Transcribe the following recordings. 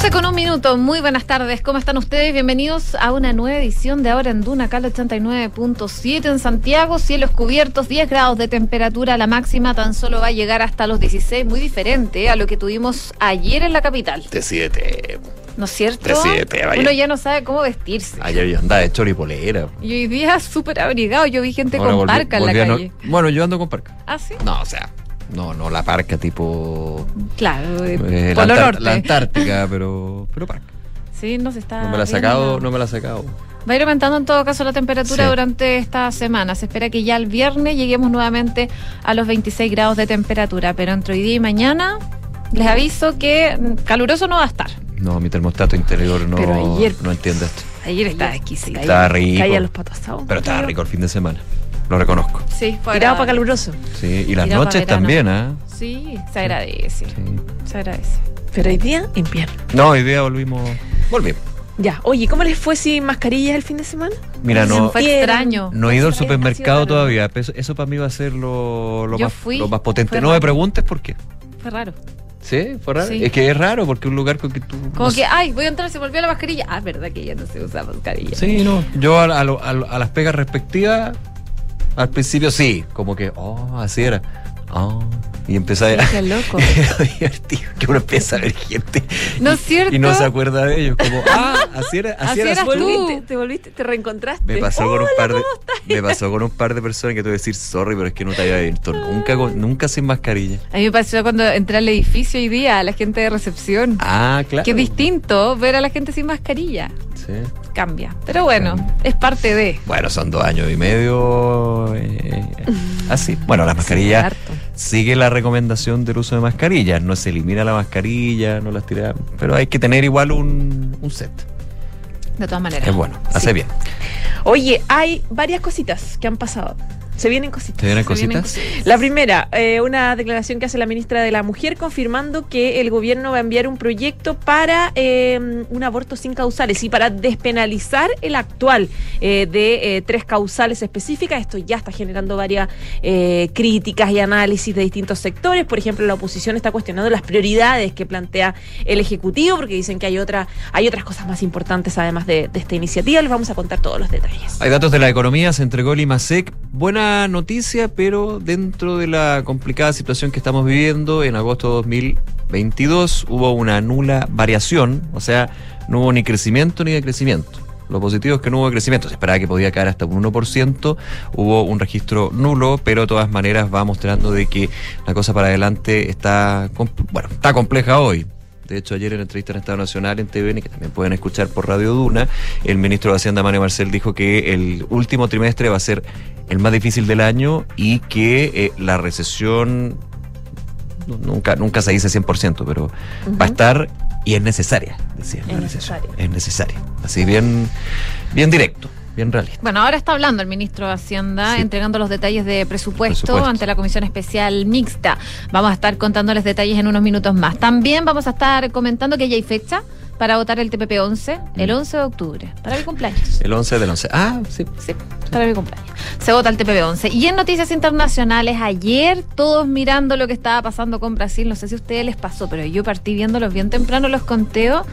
12 con un minuto, muy buenas tardes, ¿cómo están ustedes? Bienvenidos a una nueva edición de Ahora en Duna, acá 89.7 en Santiago, cielos cubiertos, 10 grados de temperatura, la máxima tan solo va a llegar hasta los 16, muy diferente a lo que tuvimos ayer en la capital. De 7. ¿No es cierto? De siete, vaya. Uno ya no sabe cómo vestirse. Ayer yo andaba de choripolera. Y hoy día súper abrigado, yo vi gente con volví- parca en la no- calle. Bueno, yo ando con parca. ¿Ah, sí? No, o sea, no, no la parca tipo. Claro, eh, la, Polo Antar- Norte. la Antártica, pero, pero parca. Sí, no se está. No me la ha sacado, no me la ha sacado. Va a ir aumentando en todo caso la temperatura Sí. durante esta semana. Se espera que ya el viernes lleguemos nuevamente a los 26 grados de temperatura, pero entre hoy día y mañana les aviso que caluroso no va a estar. No, mi termostato interior no, Pero ayer- no entiende esto. Ayer estaba exquisito. Estaba rico. Caía los patos. Pero estaba rico el fin de semana. Lo reconozco. Sí, fue Tirado para caluroso. Sí, y las Tirado noches también, ¿ah? Sí, se agradece. Sí. Se agradece. Pero hoy día, invierno. No, hoy día volvimos. Volvimos. Ya, oye, ¿cómo les fue sin mascarillas el fin de semana? Mira, no, Fue extraño. no he ido al supermercado todavía. Eso, eso para mí va a ser lo, lo Yo más, fui, lo más potente. No me preguntes por qué. Fue raro. ¿Sí? ¿Fue raro? Sí. Es que es raro porque un lugar con que tú. Como no que, ay, voy a entrar, se volvió la mascarilla. Ah, verdad que ya no se usa mascarilla. Sí, no. Yo a, a lo- a lo- a las pegas respectivas, al principio sí, como que, oh, así era. Oh, y empecé a. Qué loco. Divertido que uno empieza a ver gente. ¿No y- es cierto? Y no se acuerda de ellos. Como, ah, así era. Así, Así eras tú. ¿Volviste, ¿Te volviste? ¿Te reencontraste? Me pasó con un par de me pasó con un par de personas que voy a decir sorry, pero es que no te había visto nunca con- nunca sin mascarilla. A mí me pasó cuando entré al edificio hoy día, a la gente de recepción. Ah, claro. Qué distinto ver a la gente sin mascarilla. Sí. Cambia. Pero bueno, es parte de. Bueno, son dos años y medio eh, así. Bueno, la mascarilla harto. Sigue la recomendación del uso de mascarillas. No se elimina la mascarilla, no las tira, pero hay que tener igual un, un set. De todas maneras. Es bueno, hace Sí. bien. Oye, hay varias cositas que han pasado. Se vienen cositas. ¿Te vienen Se vienen cositas? cositas. La primera, eh, una declaración que hace la ministra de la Mujer confirmando que el gobierno va a enviar un proyecto para eh, un aborto sin causales y para despenalizar el actual eh, de tres causales específicas. Esto ya está generando varias críticas y análisis de distintos sectores. Por ejemplo, la oposición está cuestionando las prioridades que plantea el Ejecutivo porque dicen que hay, otra, hay otras cosas más importantes además de, de esta iniciativa. Les vamos a contar todos los detalles. Hay datos de la economía, se entregó el IMASEC. Buena noticia, pero dentro de la complicada situación que estamos viviendo, en agosto de 2022 hubo una nula variación, o sea, no hubo ni crecimiento ni decrecimiento. Lo positivo es que no hubo crecimiento, se esperaba que podía caer hasta un 1%, hubo un registro nulo, pero de todas maneras va mostrando de que la cosa para adelante está, bueno, está compleja hoy. De hecho, ayer en entrevista en Estado Nacional en TVN, que también pueden escuchar por Radio Duna, el ministro de Hacienda, Manuel Marcel, dijo que el último trimestre va a ser el más difícil del año y que eh, la recesión nu- nunca, nunca se dice 100%, pero va a estar y es necesaria, decía. Es necesaria. Es necesaria. Así bien, bien directo, bien realista. Bueno, ahora está hablando el ministro de Hacienda, Sí. entregando los detalles de presupuesto, Presupuesto. ante la Comisión Especial Mixta. Vamos a estar contándoles detalles en unos minutos más. También vamos a estar comentando que ya hay fecha para votar el TPP 11, el Mm. 11 de octubre, para mi cumpleaños. El 11 del 11. Ah, sí. Sí, para mi cumpleaños. Se vota el TPP 11. Y en noticias internacionales, ayer todos mirando lo que estaba pasando con Brasil, no sé si a ustedes les pasó, pero yo partí viéndolos bien temprano los conteos,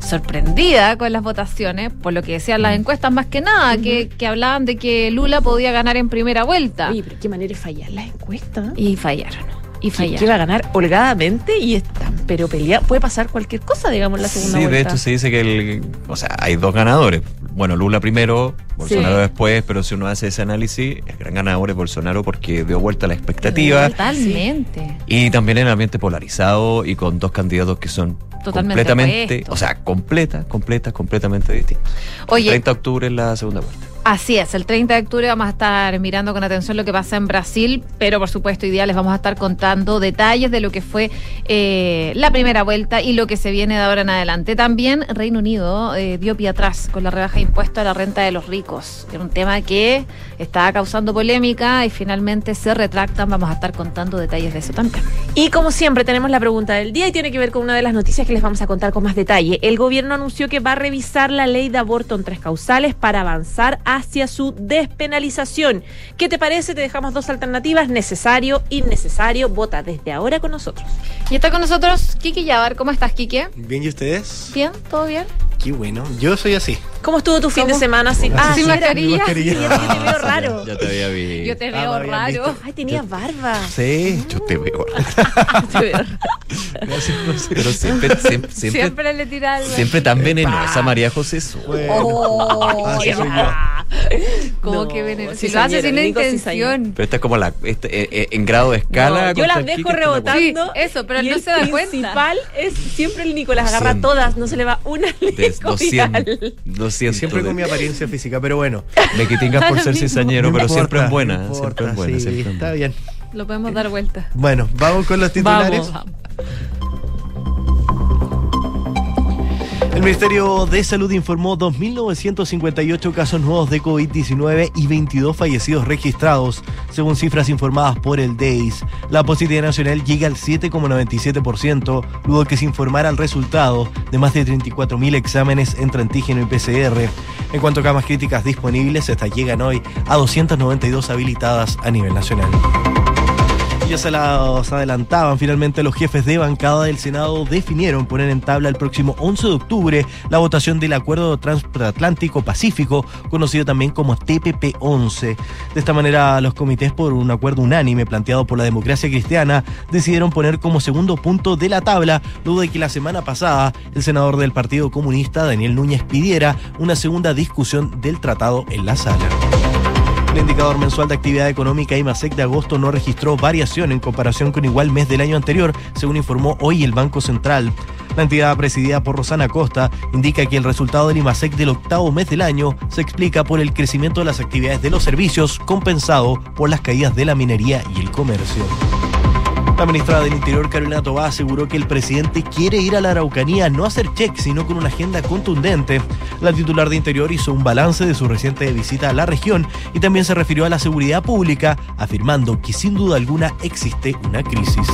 sorprendida con las votaciones, por lo que decían las encuestas más que nada, que, que hablaban de que Lula podía ganar en primera vuelta. Oye, pero qué manera de fallar las encuestas. Y fallaron. Y que, fallaron. que va a ganar holgadamente y están pero pelear puede pasar cualquier cosa digamos en la segunda Sí, de vuelta hecho se dice que el, o sea, hay dos ganadores. Bueno, Lula primero, Bolsonaro Sí. después, pero si uno hace ese análisis, el gran ganador es Bolsonaro porque dio vuelta la expectativa Totalmente. y también en el ambiente polarizado y con dos candidatos que son Totalmente completamente, o sea, completa, completa, completamente distintos. Oye, 30 de octubre es la segunda vuelta. Así es, el 30 de octubre vamos a estar mirando con atención lo que pasa en Brasil, pero por supuesto hoy día les vamos a estar contando detalles de lo que fue eh, la primera vuelta y lo que se viene de ahora en adelante. También Reino Unido eh, dio pie atrás con la rebaja de impuesto a la renta de los ricos. Era un tema que estaba causando polémica y finalmente se retractan. Vamos a estar contando detalles de eso también. Y como siempre tenemos la pregunta del día y tiene que ver con una de las noticias que les vamos a contar con más detalle. El gobierno anunció que va a revisar la ley de aborto en tres causales para avanzar hacia su despenalización. ¿Qué te parece? Te dejamos dos alternativas, necesario, innecesario. Vota desde ahora con nosotros. Y está con nosotros Kiki Yabar. ¿Cómo estás, Kiki? Bien, ¿y ustedes? Bien, ¿todo bien? Qué bueno. Yo soy así. ¿Cómo estuvo tu fin ¿Cómo? de semana? Sin, Ah, sin sí, era- mascarilla. mascarilla. Sí, yo te veo raro. Ya te había visto. Yo te Ah, veo habían raro. Ay, tenía barba. Sí. Yo te veo. Te veo raro. Pero siempre, siempre, siempre, siempre, Siempre le tira algo. tan venenosa María José. Su. Bueno. Oh, soy yo. va. Como No, que veneno. sí, Si lo hace sin intención. Pero esta es como la. este, eh, eh, en grado de escala. No, yo las dejo Kike, esta es la rebotando. Sí, eso, pero y no el se da cuenta. principal es siempre el Nico, las agarra Siempre. todas, no se le va una de Nico 200. Vidal. 200 Siempre de- con mi apariencia física, pero bueno. Me quitingas por ser cizañero, No pero importa, siempre en buena. no siempre importa, buena. sí, siempre está buena. bien. Lo podemos dar vuelta. Bueno, vamos con los titulares. Vamos, El Ministerio de Salud informó 2.958 casos nuevos de COVID-19 y 22 fallecidos registrados, según cifras informadas por el DEIS. La positividad nacional llega al 7,97%, luego que se informara el resultado de más de 34.000 exámenes entre antígeno y PCR. En cuanto a camas críticas disponibles, estas llegan hoy a 292 habilitadas a nivel nacional. Ya se las adelantaban, finalmente los jefes de bancada del Senado definieron poner en tabla el próximo 11 de octubre la votación del Acuerdo Transatlántico Pacífico, conocido también como TPP-11. De esta manera, los comités, por un acuerdo unánime planteado por la democracia cristiana, decidieron poner como segundo punto de la tabla, luego de que la semana pasada el senador del Partido Comunista, Daniel Núñez, pidiera una segunda discusión del tratado en la sala. El indicador mensual de actividad económica IMASEC de agosto no registró variación en comparación con igual mes del año anterior, según informó hoy el Banco Central. La entidad presidida por Rosana Costa indica que el resultado del IMASEC del octavo mes del año se explica por el crecimiento de las actividades de los servicios compensado por las caídas de la minería y el comercio. La ministra del Interior, Carolina Tobá, aseguró que el presidente quiere ir a la Araucanía no a hacer check, sino con una agenda contundente. La titular de Interior hizo un balance de su reciente visita a la región y también se refirió a la seguridad pública, afirmando que sin duda alguna existe una crisis.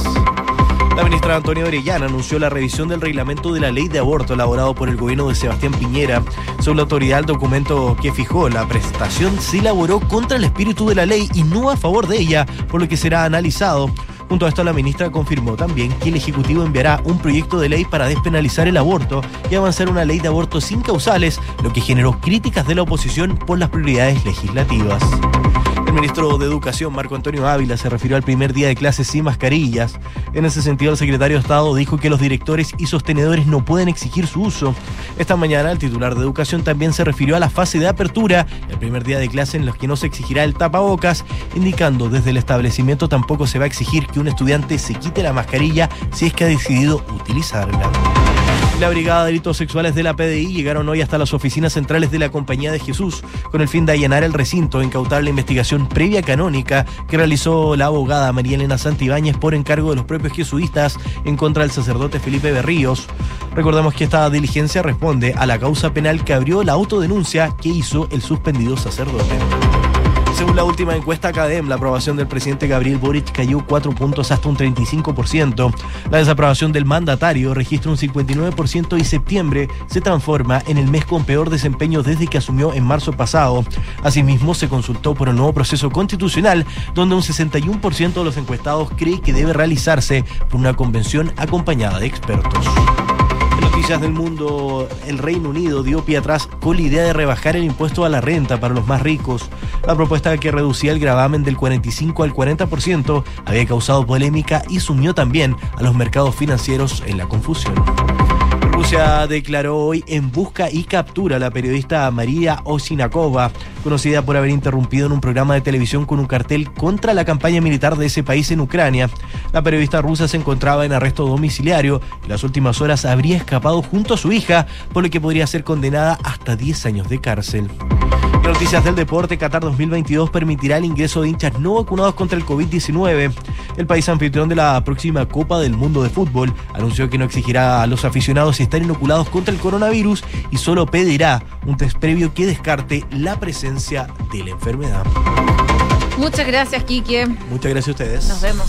La ministra Antonia Orellana anunció la revisión del reglamento de la ley de aborto elaborado por el gobierno de Sebastián Piñera. Según la autoridad, el documento que fijó la prestación se elaboró contra el espíritu de la ley y no a favor de ella, por lo que será analizado. Junto a esto, la ministra confirmó también que el Ejecutivo enviará un proyecto de ley para despenalizar el aborto y avanzar una ley de aborto sin causales, lo que generó críticas de la oposición por las prioridades legislativas. El ministro de Educación, Marco Antonio Ávila, se refirió al primer día de clases sin mascarillas. En ese sentido, el secretario de Estado dijo que los directores y sostenedores no pueden exigir su uso. Esta mañana, el titular de Educación también se refirió a la fase de apertura, el primer día de clase en los que no se exigirá el tapabocas, indicando desde el establecimiento tampoco se va a exigir que un estudiante se quite la mascarilla si es que ha decidido utilizarla. La Brigada de Delitos Sexuales de la PDI llegaron hoy hasta las oficinas centrales de la Compañía de Jesús con el fin de allanar el recinto e incautar la investigación previa canónica que realizó la abogada María Elena Santibáñez por encargo de los propios jesuitas en contra del sacerdote Felipe Berríos. Recordemos que esta diligencia responde a la causa penal que abrió la autodenuncia que hizo el suspendido sacerdote. La última encuesta Academ, la aprobación del presidente Gabriel Boric cayó 4 puntos hasta un 35%. La desaprobación del mandatario registra un 59% y septiembre se transforma en el mes con peor desempeño desde que asumió en marzo pasado. Asimismo, se consultó por el nuevo proceso constitucional, donde un 61% de los encuestados cree que debe realizarse por una convención acompañada de expertos. Del mundo, el Reino Unido dio pie atrás con la idea de rebajar el impuesto a la renta para los más ricos. La propuesta que reducía el gravamen del 45 al 40% había causado polémica y sumió también a los mercados financieros en la confusión. Rusia declaró hoy en busca y captura a la periodista María Osinakova, conocida por haber interrumpido en un programa de televisión con un cartel contra la campaña militar de ese país en Ucrania. La periodista rusa se encontraba en arresto domiciliario y en las últimas horas habría escapado junto a su hija, por lo que podría ser condenada hasta 10 años de cárcel. Noticias del deporte, Qatar 2022 permitirá el ingreso de hinchas no vacunados contra el COVID-19. El país anfitrión de la próxima Copa del Mundo de Fútbol anunció que no exigirá a los aficionados están inoculados contra el coronavirus y solo pedirá un test previo que descarte la presencia de la enfermedad. Muchas gracias, Quique. Muchas gracias a ustedes. Nos vemos.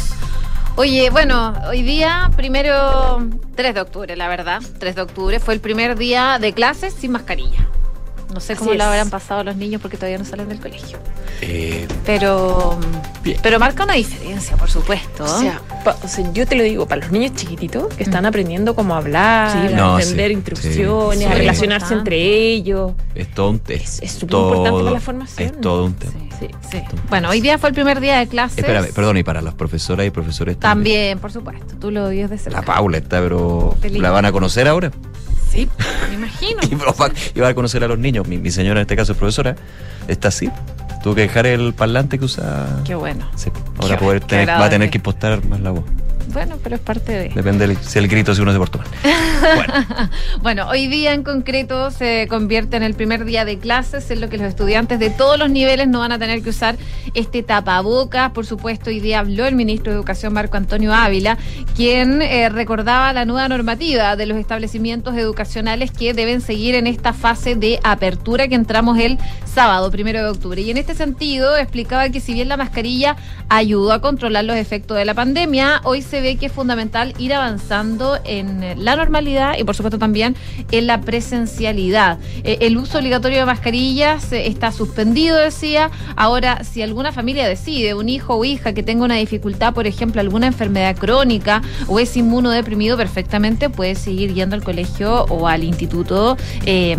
Oye, bueno, hoy día, primero 3 de octubre, la verdad. 3 de octubre fue el primer día de clases sin mascarilla. No sé Así cómo lo es. habrán pasado los niños porque todavía no salen del colegio. Eh, Pero, Bien. pero marca una diferencia, por supuesto. O sea, pa- o sea, yo te lo digo, para los niños chiquititos que están aprendiendo cómo hablar, Sí, a no, entender sí, instrucciones, sí, a relacionarse Importante. entre ellos. es todo un Es- es, es súper todo- importante para la formación. Es todo un tema. Sí, Sí. sí. Bueno, hoy día fue el primer día de clases. Espérame, perdón, y para las profesoras y profesores también. También, por supuesto. Tú lo odias de cerca. La Paula está, pero Feliz. ¿la van a conocer ahora? Sí, me imagino. Y va a conocer a los niños. Mi, mi señora, en este caso es profesora, está así. Tuvo que dejar el parlante que usa. Qué bueno. Sí, ahora Qué- poder qué tener- va a tener que impostar más la voz. Bueno, pero es parte de. Depende del- si el grito si uno portó mal. Bueno, Bueno, hoy día en concreto se convierte en el primer día de clases, en lo que los estudiantes de todos los niveles no van a tener que usar este tapabocas. Por supuesto, hoy día habló el ministro de Educación, Marco Antonio Ávila, quien eh, recordaba la nueva normativa de los establecimientos educacionales que deben seguir en esta fase de apertura que entramos el sábado, primero de octubre. Y en este sentido explicaba que si bien la mascarilla ayudó a controlar los efectos de la pandemia, hoy se ve que es fundamental ir avanzando en la normalidad y por supuesto también en la presencialidad. Eh, el uso obligatorio de mascarillas eh, está suspendido, decía. Ahora, si alguna familia decide, un hijo o hija que tenga una dificultad, por ejemplo, alguna enfermedad crónica o es inmunodeprimido, perfectamente puede seguir yendo al colegio o al instituto eh,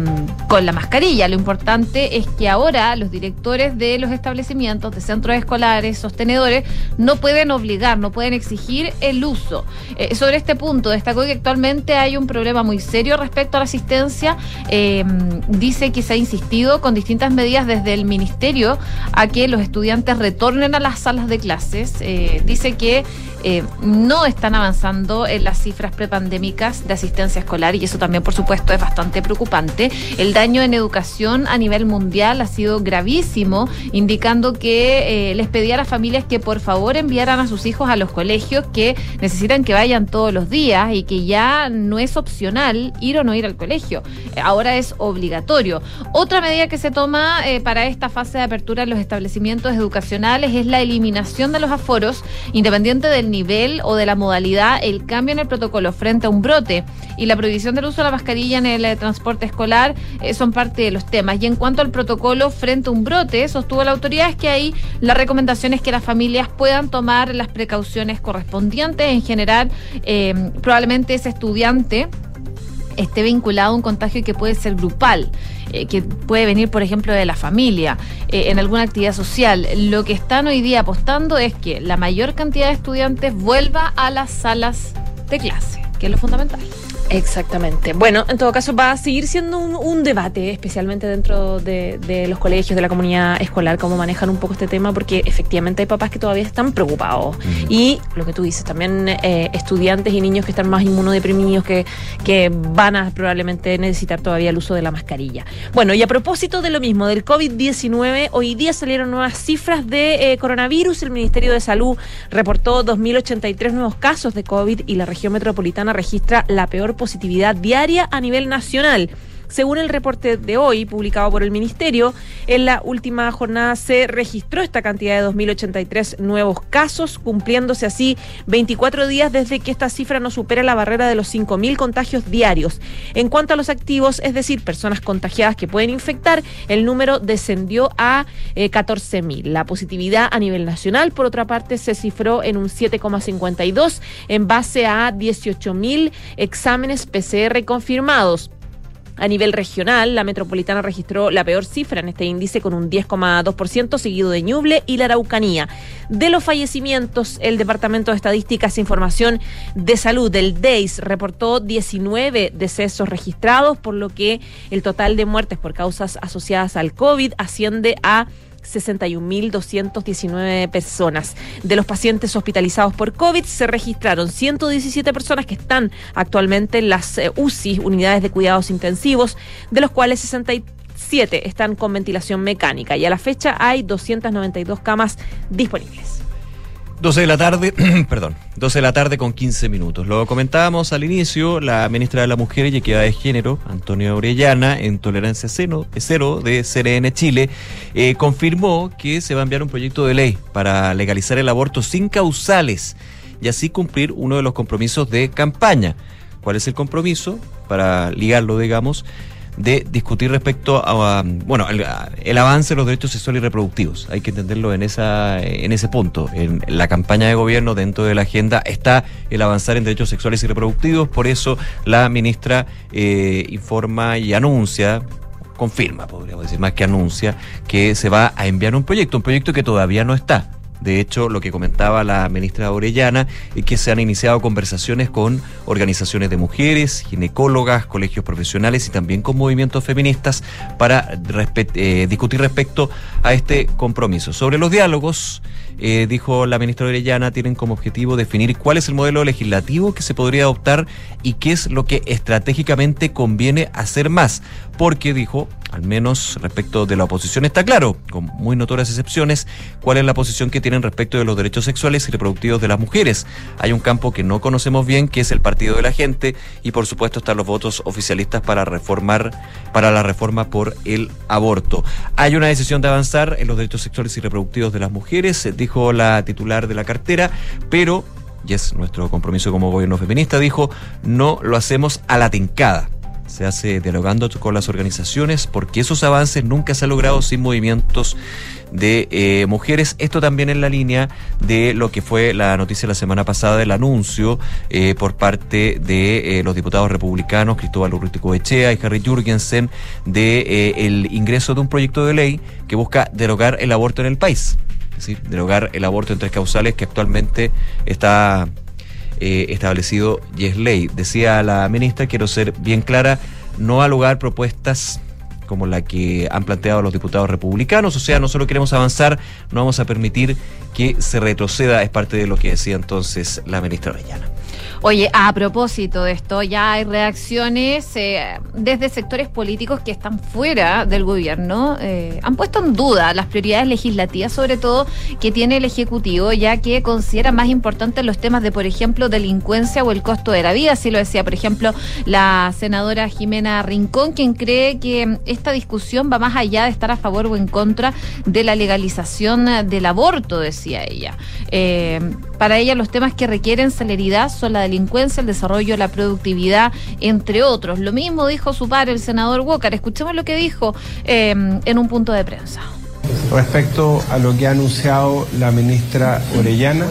con la mascarilla. Lo importante es que ahora los directores de los establecimientos, de centros escolares, sostenedores, no pueden obligar, no pueden exigir el uso. Eh, sobre este punto, destacó que actualmente hay un problema muy serio respecto a la asistencia. Eh, dice que se ha insistido con distintas medidas desde el ministerio a que los estudiantes retornen a las salas de clases. Eh, dice que eh, no están avanzando en las cifras prepandémicas de asistencia escolar y eso también, por supuesto, es bastante preocupante. El daño en educación a nivel mundial ha sido gravísimo, indicando que eh, les pedía a las familias que por favor enviaran a sus hijos a los colegios que necesitan que vayan todos los días y que ya no es opcional ir o no ir al colegio. Eh, Ahora es obligatorio. Otra medida que se toma para esta fase de apertura en los establecimientos educacionales es la eliminación de los aforos, independiente del nivel o de la modalidad, el cambio en el protocolo frente a un brote y la prohibición del uso de la mascarilla en el eh, transporte escolar eh, son parte de los temas. Y en cuanto al protocolo frente a un brote, sostuvo la autoridad que ahí la recomendación es que las familias puedan tomar las precauciones correspondientes. En general, eh, probablemente ese estudiante esté vinculado a un contagio que puede ser grupal, eh, que puede venir, por ejemplo, de la familia, eh, en alguna actividad social. Lo que están hoy día apostando es que la mayor cantidad de estudiantes vuelva a las salas de clase, que es lo fundamental. Exactamente. Bueno, en todo caso va a seguir siendo un, un debate, especialmente dentro de, de los colegios, de la comunidad escolar, cómo manejan un poco este tema, porque efectivamente hay papás que todavía están preocupados. Y lo que tú dices, también eh, estudiantes y niños que están más inmunodeprimidos, que, que van a probablemente necesitar todavía el uso de la mascarilla. Bueno, y a propósito de lo mismo, del COVID-19, hoy día salieron nuevas cifras de eh, coronavirus. El Ministerio de Salud reportó 2.083 nuevos casos de COVID y la región metropolitana registra la peor positividad diaria a nivel nacional. Según el reporte de hoy, publicado por el Ministerio, en la última jornada se registró esta cantidad de 2.083 nuevos casos, cumpliéndose así 24 días desde que esta cifra no supera la barrera de los 5.000 contagios diarios. En cuanto a los activos, es decir, personas contagiadas que pueden infectar, el número descendió a eh, 14.000. La positividad a nivel nacional, por otra parte, se cifró en un 7,52 en base a 18.000 exámenes PCR confirmados. A nivel regional, la metropolitana registró la peor cifra en este índice con un 10,2%, seguido de Ñuble y la Araucanía. De los fallecimientos, el Departamento de Estadísticas e Información de Salud del DEIS reportó 19 decesos registrados, por lo que el total de muertes por causas asociadas al COVID asciende a 61.219 personas. De los pacientes hospitalizados por COVID se registraron 117 personas que están actualmente en las eh, UCI, unidades de cuidados intensivos, de los cuales 67 están con ventilación mecánica y a la fecha hay 292 camas disponibles. 12 de la tarde, perdón, 12 de la tarde con 15 minutos. Lo comentábamos al inicio, la ministra de la Mujer y Equidad de Género, Antonio Orellana, en Tolerancia Cero, cero de CRN Chile, eh, confirmó que se va a enviar un proyecto de ley para legalizar el aborto sin causales y así cumplir uno de los compromisos de campaña. ¿Cuál es el compromiso? Para ligarlo, digamos, de discutir respecto a, bueno, el, el, avance de los derechos sexuales y reproductivos. Hay que entenderlo en esa en ese punto. En la campaña de gobierno dentro de la agenda está el avanzar en derechos sexuales y reproductivos, por eso la ministra eh, informa y anuncia confirma, podríamos decir, más que anuncia, que se va a enviar un proyecto, un proyecto que todavía no está de hecho, lo que comentaba la ministra Orellana es que se han iniciado conversaciones con organizaciones de mujeres, ginecólogas, colegios profesionales y también con movimientos feministas para eh, discutir respecto a este compromiso. Sobre los diálogos, eh, dijo la ministra Orellana, tienen como objetivo definir cuál es el modelo legislativo que se podría adoptar y qué es lo que estratégicamente conviene hacer más. Porque, dijo, al menos respecto de la oposición está claro, con muy notorias excepciones, cuál es la posición que tienen respecto de los derechos sexuales y reproductivos de las mujeres. Hay un campo que no conocemos bien, que es el partido de la gente, y por supuesto están los votos oficialistas para reformar, para la reforma por el aborto. Hay una decisión de avanzar en los derechos sexuales y reproductivos de las mujeres, dijo la titular de la cartera, pero y es nuestro compromiso como gobierno feminista, dijo, no lo hacemos a la tincada se hace dialogando con las organizaciones porque esos avances nunca se han logrado sin movimientos de eh, mujeres. Esto también en la línea de lo que fue la noticia la semana pasada del anuncio eh, por parte de eh, los diputados republicanos Cristóbal Urrutico Echea y Harry Jurgensen de el ingreso de un proyecto de ley que busca derogar el aborto en el país. Es decir, derogar el aborto en tres causales que actualmente está eh, establecido y es ley. Decía la ministra, quiero ser bien clara, no lugar propuestas como la que han planteado los diputados republicanos, o sea, no solo queremos avanzar, no vamos a permitir que se retroceda, es parte de lo que decía entonces la ministra Orellana. Oye, a propósito de esto, ya hay reacciones eh, desde sectores políticos que están fuera del gobierno. Eh, han puesto en duda las prioridades legislativas, sobre todo que tiene el Ejecutivo, ya que considera más importantes los temas de, por ejemplo, delincuencia o el costo de la vida. Así lo decía, por ejemplo, la senadora Jimena Rincón, quien cree que esta discusión va más allá de estar a favor o en contra de la legalización del aborto, decía ella. Eh, para ella los temas que requieren celeridad son la delincuencia, el desarrollo, la productividad, entre otros. Lo mismo dijo su padre, el senador Walker. Escuchemos lo que dijo eh, en un punto de prensa. Respecto a lo que ha anunciado la ministra Orellana,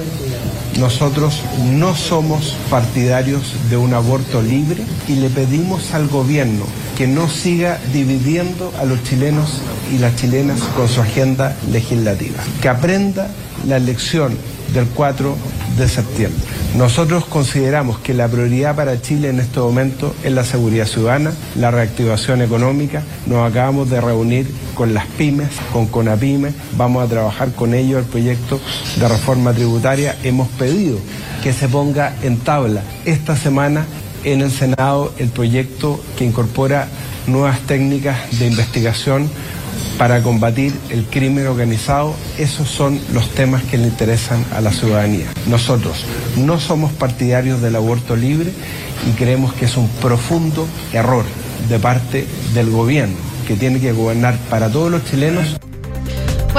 nosotros no somos partidarios de un aborto libre y le pedimos al gobierno que no siga dividiendo a los chilenos y las chilenas con su agenda legislativa, que aprenda la lección del 4 de septiembre. Nosotros consideramos que la prioridad para Chile en este momento es la seguridad ciudadana, la reactivación económica. Nos acabamos de reunir con las pymes, con Conapyme, vamos a trabajar con ellos el proyecto de reforma tributaria. Hemos pedido que se ponga en tabla esta semana en el Senado el proyecto que incorpora nuevas técnicas de investigación para combatir el crimen organizado, esos son los temas que le interesan a la ciudadanía. Nosotros no somos partidarios del aborto libre y creemos que es un profundo error de parte del gobierno que tiene que gobernar para todos los chilenos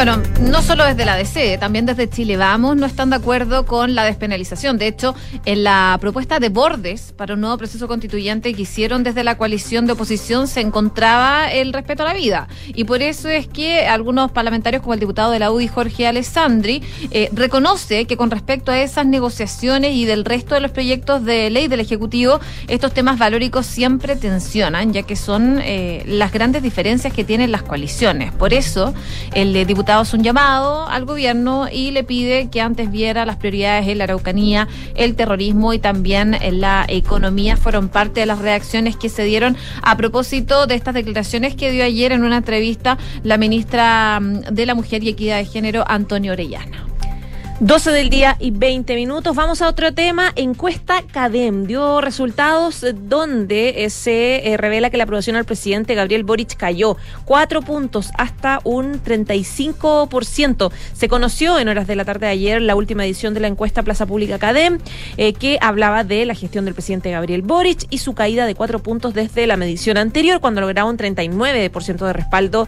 bueno, no solo desde la DC, también desde Chile Vamos no están de acuerdo con la despenalización. De hecho, en la propuesta de bordes para un nuevo proceso constituyente que hicieron desde la coalición de oposición se encontraba el respeto a la vida. Y por eso es que algunos parlamentarios, como el diputado de la UDI, Jorge Alessandri, eh, reconoce que con respecto a esas negociaciones y del resto de los proyectos de ley del Ejecutivo, estos temas valóricos siempre tensionan, ya que son eh, las grandes diferencias que tienen las coaliciones. Por eso, el diputado diputados un llamado al gobierno y le pide que antes viera las prioridades en la Araucanía, el terrorismo y también la economía. Fueron parte de las reacciones que se dieron a propósito de estas declaraciones que dio ayer en una entrevista la ministra mm, de la Mujer y Equidad de Género, Antonio Orellana. 12 del día y 20 minutos. Vamos a otro tema. Encuesta CADEM dio resultados donde eh, se eh, revela que la aprobación al presidente Gabriel Boric cayó cuatro puntos hasta un 35%. Se conoció en horas de la tarde de ayer la última edición de la encuesta Plaza Pública CADEM eh, que hablaba de la gestión del presidente Gabriel Boric y su caída de cuatro puntos desde la medición anterior cuando lograba un 39% de respaldo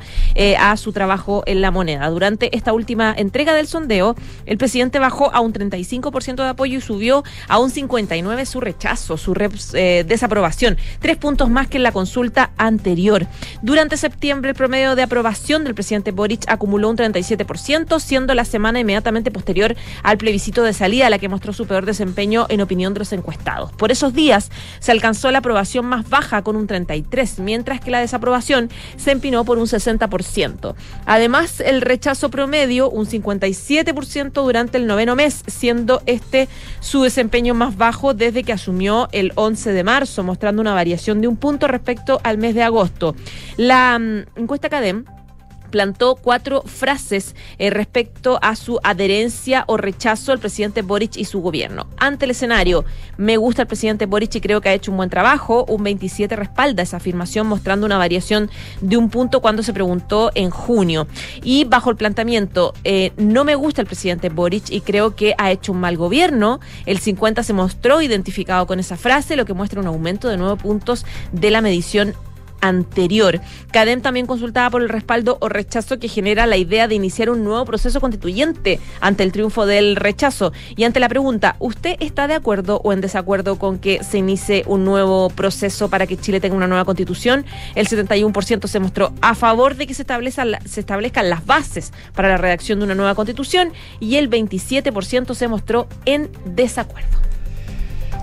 a su trabajo en la moneda. Durante esta última entrega del sondeo, el presidente bajó a un 35% de apoyo y subió a un 59% su rechazo, su eh, desaprobación, tres puntos más que en la consulta anterior. Durante septiembre, el promedio de aprobación del presidente Boric acumuló un 37%, siendo la semana inmediatamente posterior al plebiscito de salida la que mostró su peor desempeño en opinión de los encuestados. Por esos días se alcanzó la aprobación más baja con un 33%, mientras que la desaprobación se empinó por un 60%. Además, el rechazo promedio, un 57% durante el noveno mes, siendo este su desempeño más bajo desde que asumió el 11 de marzo, mostrando una variación de un punto respecto al mes de agosto. La mm, encuesta CADEM plantó cuatro frases eh, respecto a su adherencia o rechazo al presidente Boric y su gobierno. Ante el escenario, me gusta el presidente Boric y creo que ha hecho un buen trabajo. Un 27 respalda esa afirmación mostrando una variación de un punto cuando se preguntó en junio. Y bajo el planteamiento, eh, no me gusta el presidente Boric y creo que ha hecho un mal gobierno, el 50 se mostró identificado con esa frase, lo que muestra un aumento de nueve puntos de la medición anterior. CADEM también consultaba por el respaldo o rechazo que genera la idea de iniciar un nuevo proceso constituyente ante el triunfo del rechazo. Y ante la pregunta, ¿usted está de acuerdo o en desacuerdo con que se inicie un nuevo proceso para que Chile tenga una nueva constitución? El 71% se mostró a favor de que se, establezcan, se establezcan las bases para la redacción de una nueva constitución y el 27% se mostró en desacuerdo.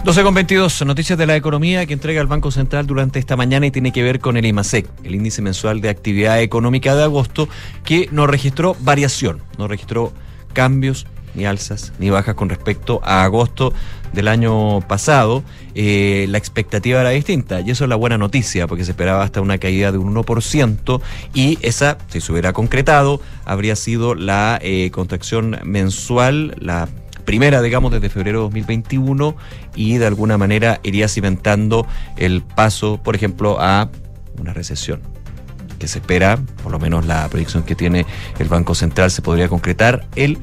12 con 22, noticias de la economía que entrega el Banco Central durante esta mañana y tiene que ver con el IMASEC, el índice mensual de actividad económica de agosto, que no registró variación, no registró cambios ni alzas ni bajas con respecto a agosto del año pasado. Eh, la expectativa era distinta y eso es la buena noticia porque se esperaba hasta una caída de un 1% y esa, si se hubiera concretado, habría sido la eh, contracción mensual, la primera, digamos, desde febrero de 2021 y de alguna manera iría cimentando el paso, por ejemplo, a una recesión que se espera, por lo menos la predicción que tiene el Banco Central se podría concretar el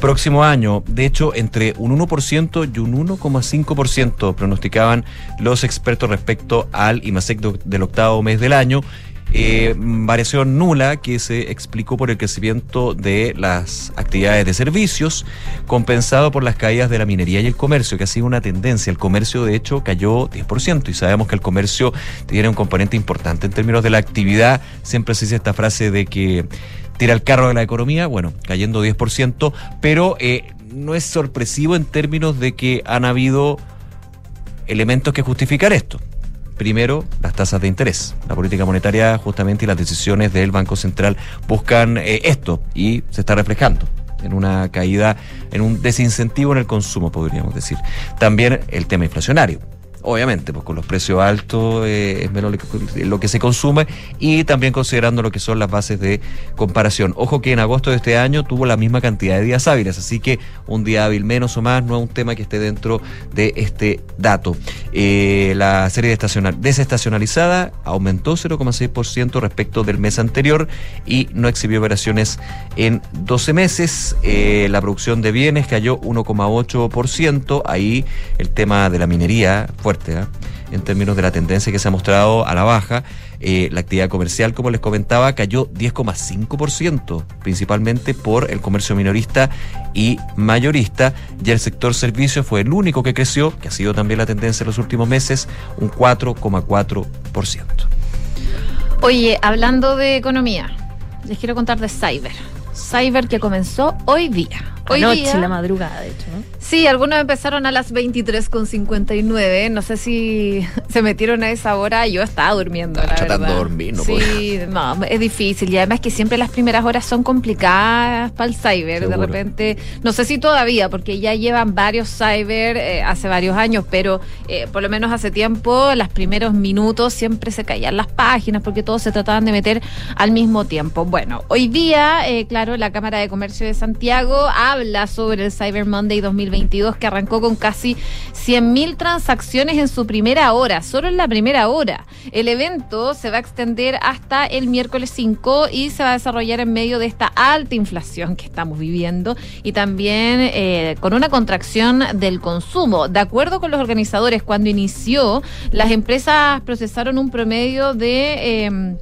próximo año. De hecho, entre un 1% y un 1,5% pronosticaban los expertos respecto al IMASEC del octavo mes del año eh, variación nula que se explicó por el crecimiento de las actividades de servicios, compensado por las caídas de la minería y el comercio, que ha sido una tendencia. El comercio, de hecho, cayó 10% y sabemos que el comercio tiene un componente importante en términos de la actividad. Siempre se dice esta frase de que tira el carro de la economía, bueno, cayendo 10%, pero eh, no es sorpresivo en términos de que han habido elementos que justificar esto. Primero, las tasas de interés. La política monetaria justamente y las decisiones del Banco Central buscan eh, esto y se está reflejando en una caída, en un desincentivo en el consumo, podríamos decir. También el tema inflacionario obviamente, pues con los precios altos eh, es menos lo que se consume y también considerando lo que son las bases de comparación. Ojo que en agosto de este año tuvo la misma cantidad de días hábiles, así que un día hábil menos o más no es un tema que esté dentro de este dato. Eh, la serie desestacionalizada aumentó 0,6% respecto del mes anterior y no exhibió operaciones en 12 meses. Eh, la producción de bienes cayó 1,8%. Ahí el tema de la minería fuerte ¿ah? en términos de la tendencia que se ha mostrado a la baja. Eh, la actividad comercial, como les comentaba, cayó 10,5%, principalmente por el comercio minorista y mayorista, y el sector servicios fue el único que creció, que ha sido también la tendencia en los últimos meses, un 4,4%. Oye, hablando de economía, les quiero contar de Cyber. Cyber que comenzó hoy día. Hoy Anoche, la madrugada, de hecho. Sí, algunos empezaron a las 23.59. No sé si se metieron a esa hora. Yo estaba durmiendo. Estaba tratando de dormir, no Sí, no, es difícil. Y además que siempre las primeras horas son complicadas para el cyber. De repente, no sé si todavía, porque ya llevan varios cyber eh, hace varios años, pero eh, por lo menos hace tiempo, los primeros minutos siempre se caían las páginas porque todos se trataban de meter al mismo tiempo. Bueno, hoy día, eh, claro, la Cámara de Comercio de Santiago habla sobre el Cyber Monday 2020 que arrancó con casi 100.000 transacciones en su primera hora, solo en la primera hora. El evento se va a extender hasta el miércoles 5 y se va a desarrollar en medio de esta alta inflación que estamos viviendo y también eh, con una contracción del consumo. De acuerdo con los organizadores, cuando inició, las empresas procesaron un promedio de... Eh,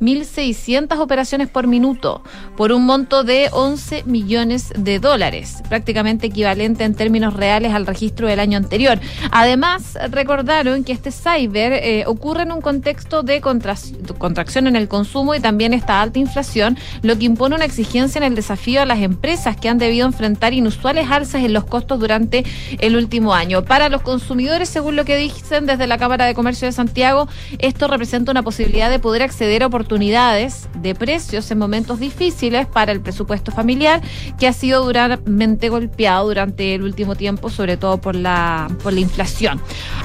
1.600 operaciones por minuto por un monto de 11 millones de dólares, prácticamente equivalente en términos reales al registro del año anterior. Además, recordaron que este cyber eh, ocurre en un contexto de contracción en el consumo y también esta alta inflación, lo que impone una exigencia en el desafío a las empresas que han debido enfrentar inusuales alzas en los costos durante el último año. Para los consumidores, según lo que dicen desde la Cámara de Comercio de Santiago, esto representa una posibilidad de poder acceder a oportunidades de precios en momentos difíciles para el presupuesto familiar que ha sido duramente golpeado durante el último tiempo, sobre todo por la, por la inflación.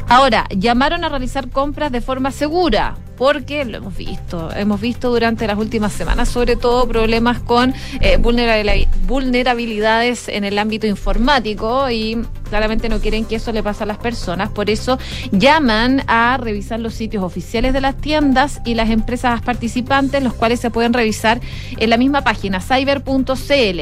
Ahora, llamaron a realizar compras de forma segura porque lo hemos visto, hemos visto durante las últimas semanas sobre todo problemas con eh, vulnerabilidades en el ámbito informático y claramente no quieren que eso le pase a las personas, por eso llaman a revisar los sitios oficiales de las tiendas y las empresas participantes, los cuales se pueden revisar en la misma página, cyber.cl.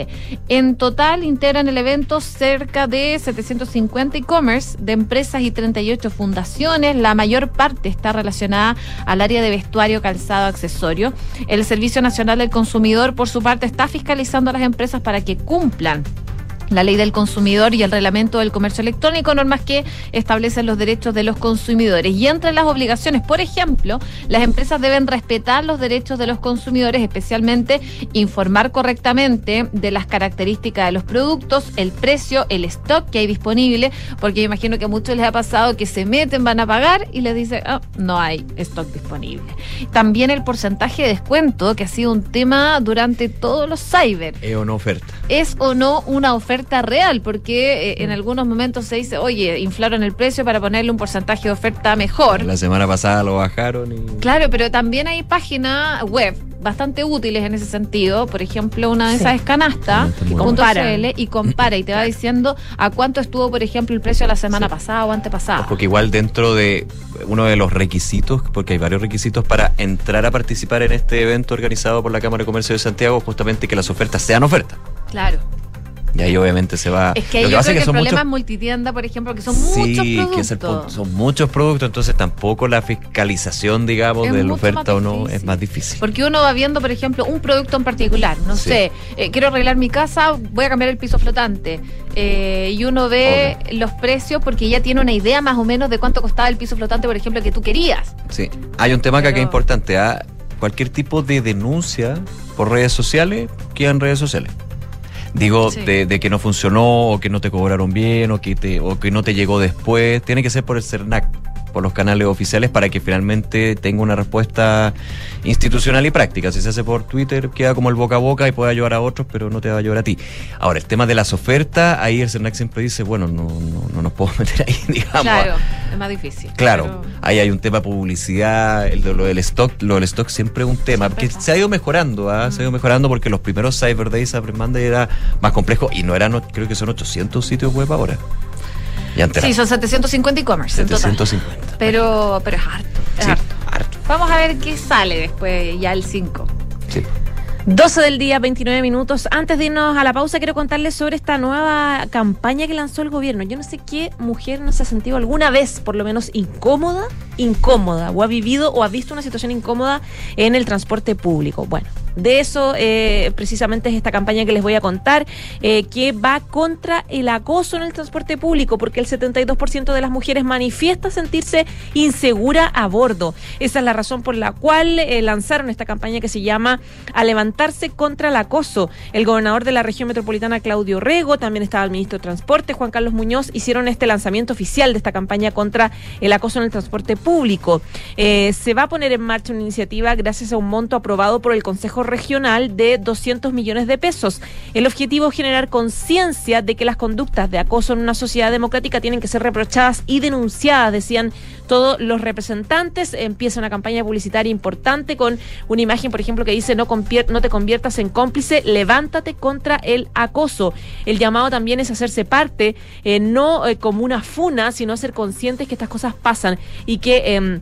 En total integran el evento cerca de 750 e-commerce de empresas y 38 fundaciones, la mayor parte está relacionada al área de vestuario, calzado, accesorio. El Servicio Nacional del Consumidor, por su parte, está fiscalizando a las empresas para que cumplan la ley del consumidor y el reglamento del comercio electrónico, normas que establecen los derechos de los consumidores. Y entre las obligaciones, por ejemplo, las empresas deben respetar los derechos de los consumidores, especialmente informar correctamente de las características de los productos, el precio, el stock que hay disponible, porque yo imagino que a muchos les ha pasado que se meten, van a pagar y les dicen, oh, no hay stock disponible. También el porcentaje de descuento, que ha sido un tema durante todos los cyber. ¿Es o no oferta? ¿Es o no una oferta? Real, porque eh, en algunos momentos se dice, oye, inflaron el precio para ponerle un porcentaje de oferta mejor. La semana pasada lo bajaron y... Claro, pero también hay páginas web bastante útiles en ese sentido. Por ejemplo, una de esas es canasta y compara. y compara y te va diciendo a cuánto estuvo, por ejemplo, el precio la semana pasada o antepasada. Porque igual dentro de uno de los requisitos, porque hay varios requisitos para entrar a participar en este evento organizado por la Cámara de Comercio de Santiago, justamente que las ofertas sean ofertas. Claro. Y ahí obviamente se va. Es que ahí yo creo que, el problema es multitienda, por ejemplo, que son muchos productos. Que son muchos productos, entonces tampoco la fiscalización, digamos, de la oferta o no es más difícil. Porque uno va viendo, por ejemplo, un producto en particular. No sé, eh, quiero arreglar mi casa, voy a cambiar el piso flotante. Eh, y uno ve los precios porque ya tiene una idea más o menos de cuánto costaba el piso flotante, por ejemplo, que tú querías. Sí, hay un tema que es importante. ¿ah? Cualquier tipo de denuncia por redes sociales queda en redes sociales. Digo, de, que no funcionó o que no te cobraron bien o que, te, o que no te llegó después. Tiene que ser por el CERNAC por los canales oficiales para que finalmente tenga una respuesta institucional y práctica. Si se hace por Twitter, queda como el boca a boca y puede ayudar a otros, pero no te va a ayudar a ti. Ahora, el tema de las ofertas, ahí el CERNAC siempre dice, bueno, no, no, nos podemos meter ahí, digamos. Claro, es más difícil. Claro, ahí hay un tema de publicidad, el de lo del stock, lo del stock siempre es un tema, que se ha ido mejorando, ¿ah? se ha ido mejorando porque los primeros Cyber Days a era más complejo y no eran, creo que son 800 sitios web ahora. Sí, son 750 e-commerce 750. Pero, pero es harto. Es harto. Vamos a ver qué sale después, ya el 5. Sí. 12 del día, 29 minutos. Antes de irnos a la pausa, quiero contarles sobre esta nueva campaña que lanzó el gobierno. Yo no sé qué mujer no se ha sentido alguna vez, por lo menos, incómoda, incómoda, o ha vivido o ha visto una situación incómoda en el transporte público. Bueno, de eso eh, precisamente es esta campaña que les voy a contar, eh, que va contra el acoso en el transporte público, porque el 72% de las mujeres manifiesta sentirse insegura a bordo. Esa es la razón por la cual eh, lanzaron esta campaña que se llama A levantarse contra el acoso. El gobernador de la región metropolitana, Claudio Rego, también estaba el ministro de Transporte, Juan Carlos Muñoz, hicieron este lanzamiento oficial de esta campaña contra el acoso en el transporte público. se va a poner en marcha una iniciativa gracias a un monto aprobado por el Consejo Regional de 200 millones de pesos. El objetivo es generar conciencia de que las conductas de acoso en una sociedad democrática tienen que ser reprochadas y denunciadas, decían todos los representantes. Empieza una campaña publicitaria importante con una imagen, por ejemplo, que dice no, no te conviertas en cómplice, levántate contra el acoso. El llamado también es hacerse parte, eh, no eh, como una funa, sino ser conscientes que estas cosas pasan y que... Em,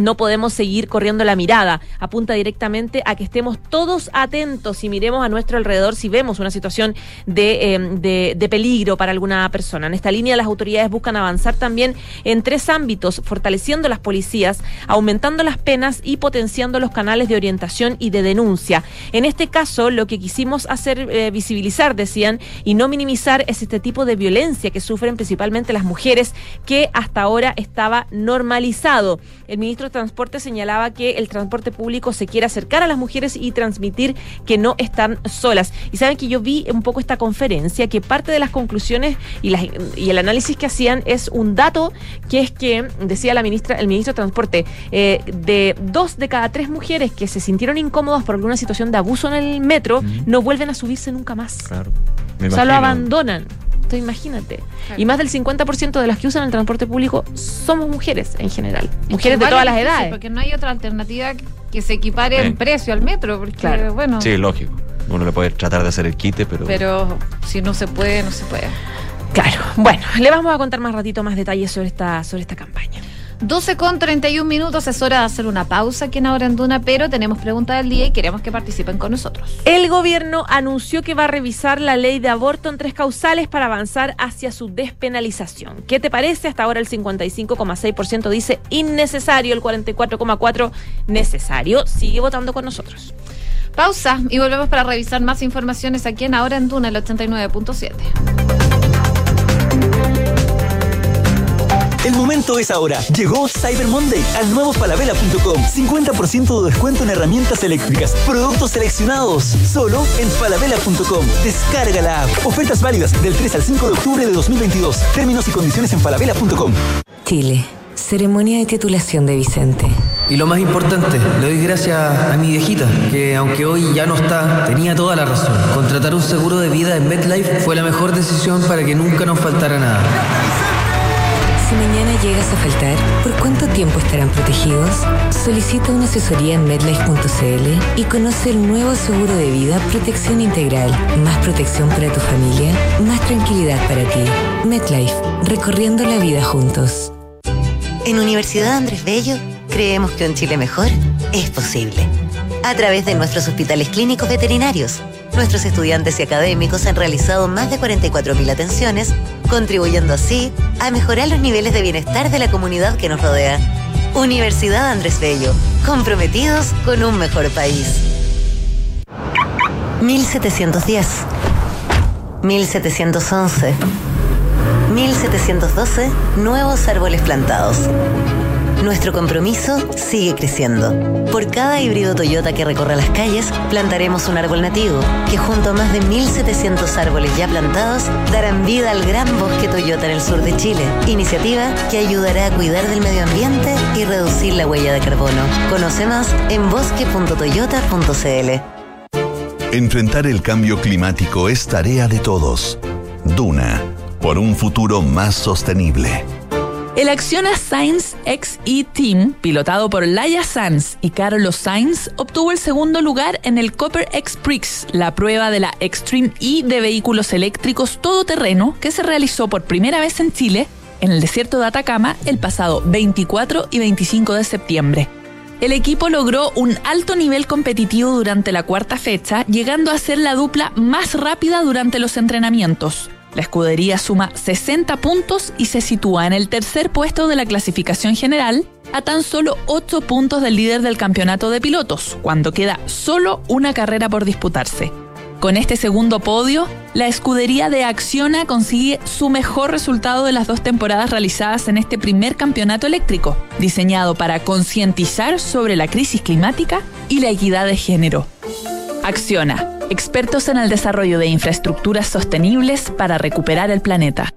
no podemos seguir corriendo la mirada. Apunta directamente a que estemos todos atentos y miremos a nuestro alrededor si vemos una situación de, eh, de, de, peligro para alguna persona. En esta línea, las autoridades buscan avanzar también en tres ámbitos, fortaleciendo las policías, aumentando las penas y potenciando los canales de orientación y de denuncia. En este caso, lo que quisimos hacer eh, visibilizar, decían, y no minimizar es este tipo de violencia que sufren principalmente las mujeres, que hasta ahora estaba normalizado. El ministro de Transporte señalaba que el transporte público se quiere acercar a las mujeres y transmitir que no están solas. Y saben que yo vi un poco esta conferencia, que parte de las conclusiones y, las, y el análisis que hacían es un dato que es que, decía la ministra, el ministro de Transporte, eh, de dos de cada tres mujeres que se sintieron incómodas por alguna situación de abuso en el metro, mm. no vuelven a subirse nunca más. Claro. o sea, lo abandonan. Entonces, imagínate. Claro. Y más del 50% de las que usan el transporte público somos mujeres en general. Mujeres de todas las edades. Porque no hay otra alternativa que se equipare en precio al metro. Porque, claro. bueno. Sí, lógico. Uno le puede tratar de hacer el quite, pero. Pero si no se puede, no se puede. Claro. Bueno, le vamos a contar más ratito más detalles sobre esta, sobre esta campaña. 12 con 31 minutos, es hora de hacer una pausa aquí en Ahora en Duna, pero tenemos pregunta del día y queremos que participen con nosotros. El gobierno anunció que va a revisar la ley de aborto en tres causales para avanzar hacia su despenalización. ¿Qué te parece? Hasta ahora el 55,6% dice innecesario, el 44,4% necesario. Sigue votando con nosotros. Pausa y volvemos para revisar más informaciones aquí en Ahora en Duna, el 89.7. El momento es ahora. Llegó Cyber Monday al nuevo falabella.com. 50% de descuento en herramientas eléctricas. Productos seleccionados. Solo en falabella.com. Descarga la app. Ofertas válidas del 3 al 5 de octubre de 2022. Términos y condiciones en falabella.com. Chile. Ceremonia de titulación de Vicente. Y lo más importante, le doy gracias a mi viejita, que aunque hoy ya no está, tenía toda la razón. Contratar un seguro de vida en MedLife fue la mejor decisión para que nunca nos faltara nada. Llegas a faltar, ¿por cuánto tiempo estarán protegidos? Solicita una asesoría en medlife.cl y conoce el nuevo seguro de vida Protección Integral. Más protección para tu familia, más tranquilidad para ti. MedLife, recorriendo la vida juntos. En Universidad Andrés Bello, creemos que un Chile mejor es posible. A través de nuestros hospitales clínicos veterinarios, nuestros estudiantes y académicos han realizado más de 44.000 atenciones, contribuyendo así a mejorar los niveles de bienestar de la comunidad que nos rodea. Universidad Andrés Bello, comprometidos con un mejor país. 1710, 1711, 1712, nuevos árboles plantados. Nuestro compromiso sigue creciendo. Por cada híbrido Toyota que recorra las calles, plantaremos un árbol nativo, que junto a más de 1.700 árboles ya plantados, darán vida al gran bosque Toyota en el sur de Chile. Iniciativa que ayudará a cuidar del medio ambiente y reducir la huella de carbono. Conoce más en bosque.toyota.cl. Enfrentar el cambio climático es tarea de todos. Duna, por un futuro más sostenible. El Acciona Science XE Team, pilotado por Laia Sanz y Carlos Sainz, obtuvo el segundo lugar en el Copper X Prix, la prueba de la Extreme E de vehículos eléctricos todoterreno que se realizó por primera vez en Chile, en el desierto de Atacama, el pasado 24 y 25 de septiembre. El equipo logró un alto nivel competitivo durante la cuarta fecha, llegando a ser la dupla más rápida durante los entrenamientos. La escudería suma 60 puntos y se sitúa en el tercer puesto de la clasificación general, a tan solo 8 puntos del líder del campeonato de pilotos, cuando queda solo una carrera por disputarse. Con este segundo podio, la escudería de Acciona consigue su mejor resultado de las dos temporadas realizadas en este primer campeonato eléctrico, diseñado para concientizar sobre la crisis climática y la equidad de género. Acciona, expertos en el desarrollo de infraestructuras sostenibles para recuperar el planeta.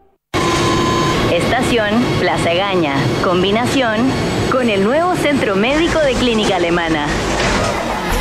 Estación Plaza Gaña. Combinación con el nuevo Centro Médico de Clínica Alemana.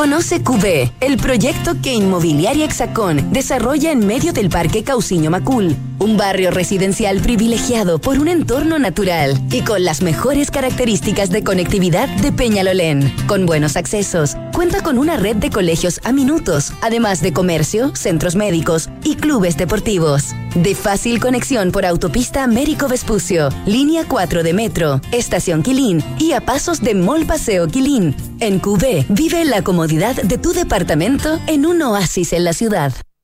Con Conoce QB, el proyecto que Inmobiliaria Hexacón desarrolla en medio del Parque Cauciño Macul, un barrio residencial privilegiado por un entorno natural y con las mejores características de conectividad de Peñalolén. Con buenos accesos, cuenta con una red de colegios a minutos, además de comercio, centros médicos y clubes deportivos. De fácil conexión por autopista Américo Vespucio, línea 4 de metro, estación Quilín y a pasos de Mall Paseo Quilín. En QB, vive la comodidad de tu departamento en un oasis en la ciudad.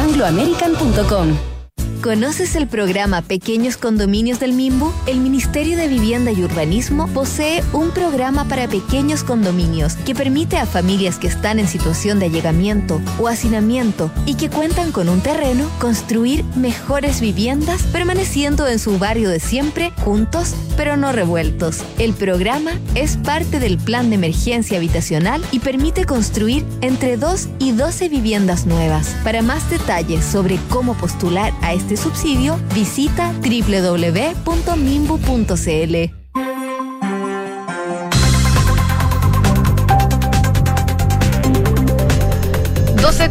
chile.angloamerican.com. ¿Conoces el programa Pequeños Condominios del MIMBU? El Ministerio de Vivienda y Urbanismo posee un programa para pequeños condominios que permite a familias que están en situación de allegamiento o hacinamiento y que cuentan con un terreno construir mejores viviendas permaneciendo en su barrio de siempre, juntos pero no revueltos. El programa es parte del Plan de Emergencia Habitacional y permite construir entre 2 y 12 viviendas nuevas. Para más detalles sobre cómo postular a este subsidio, visita www.mimbu.cl.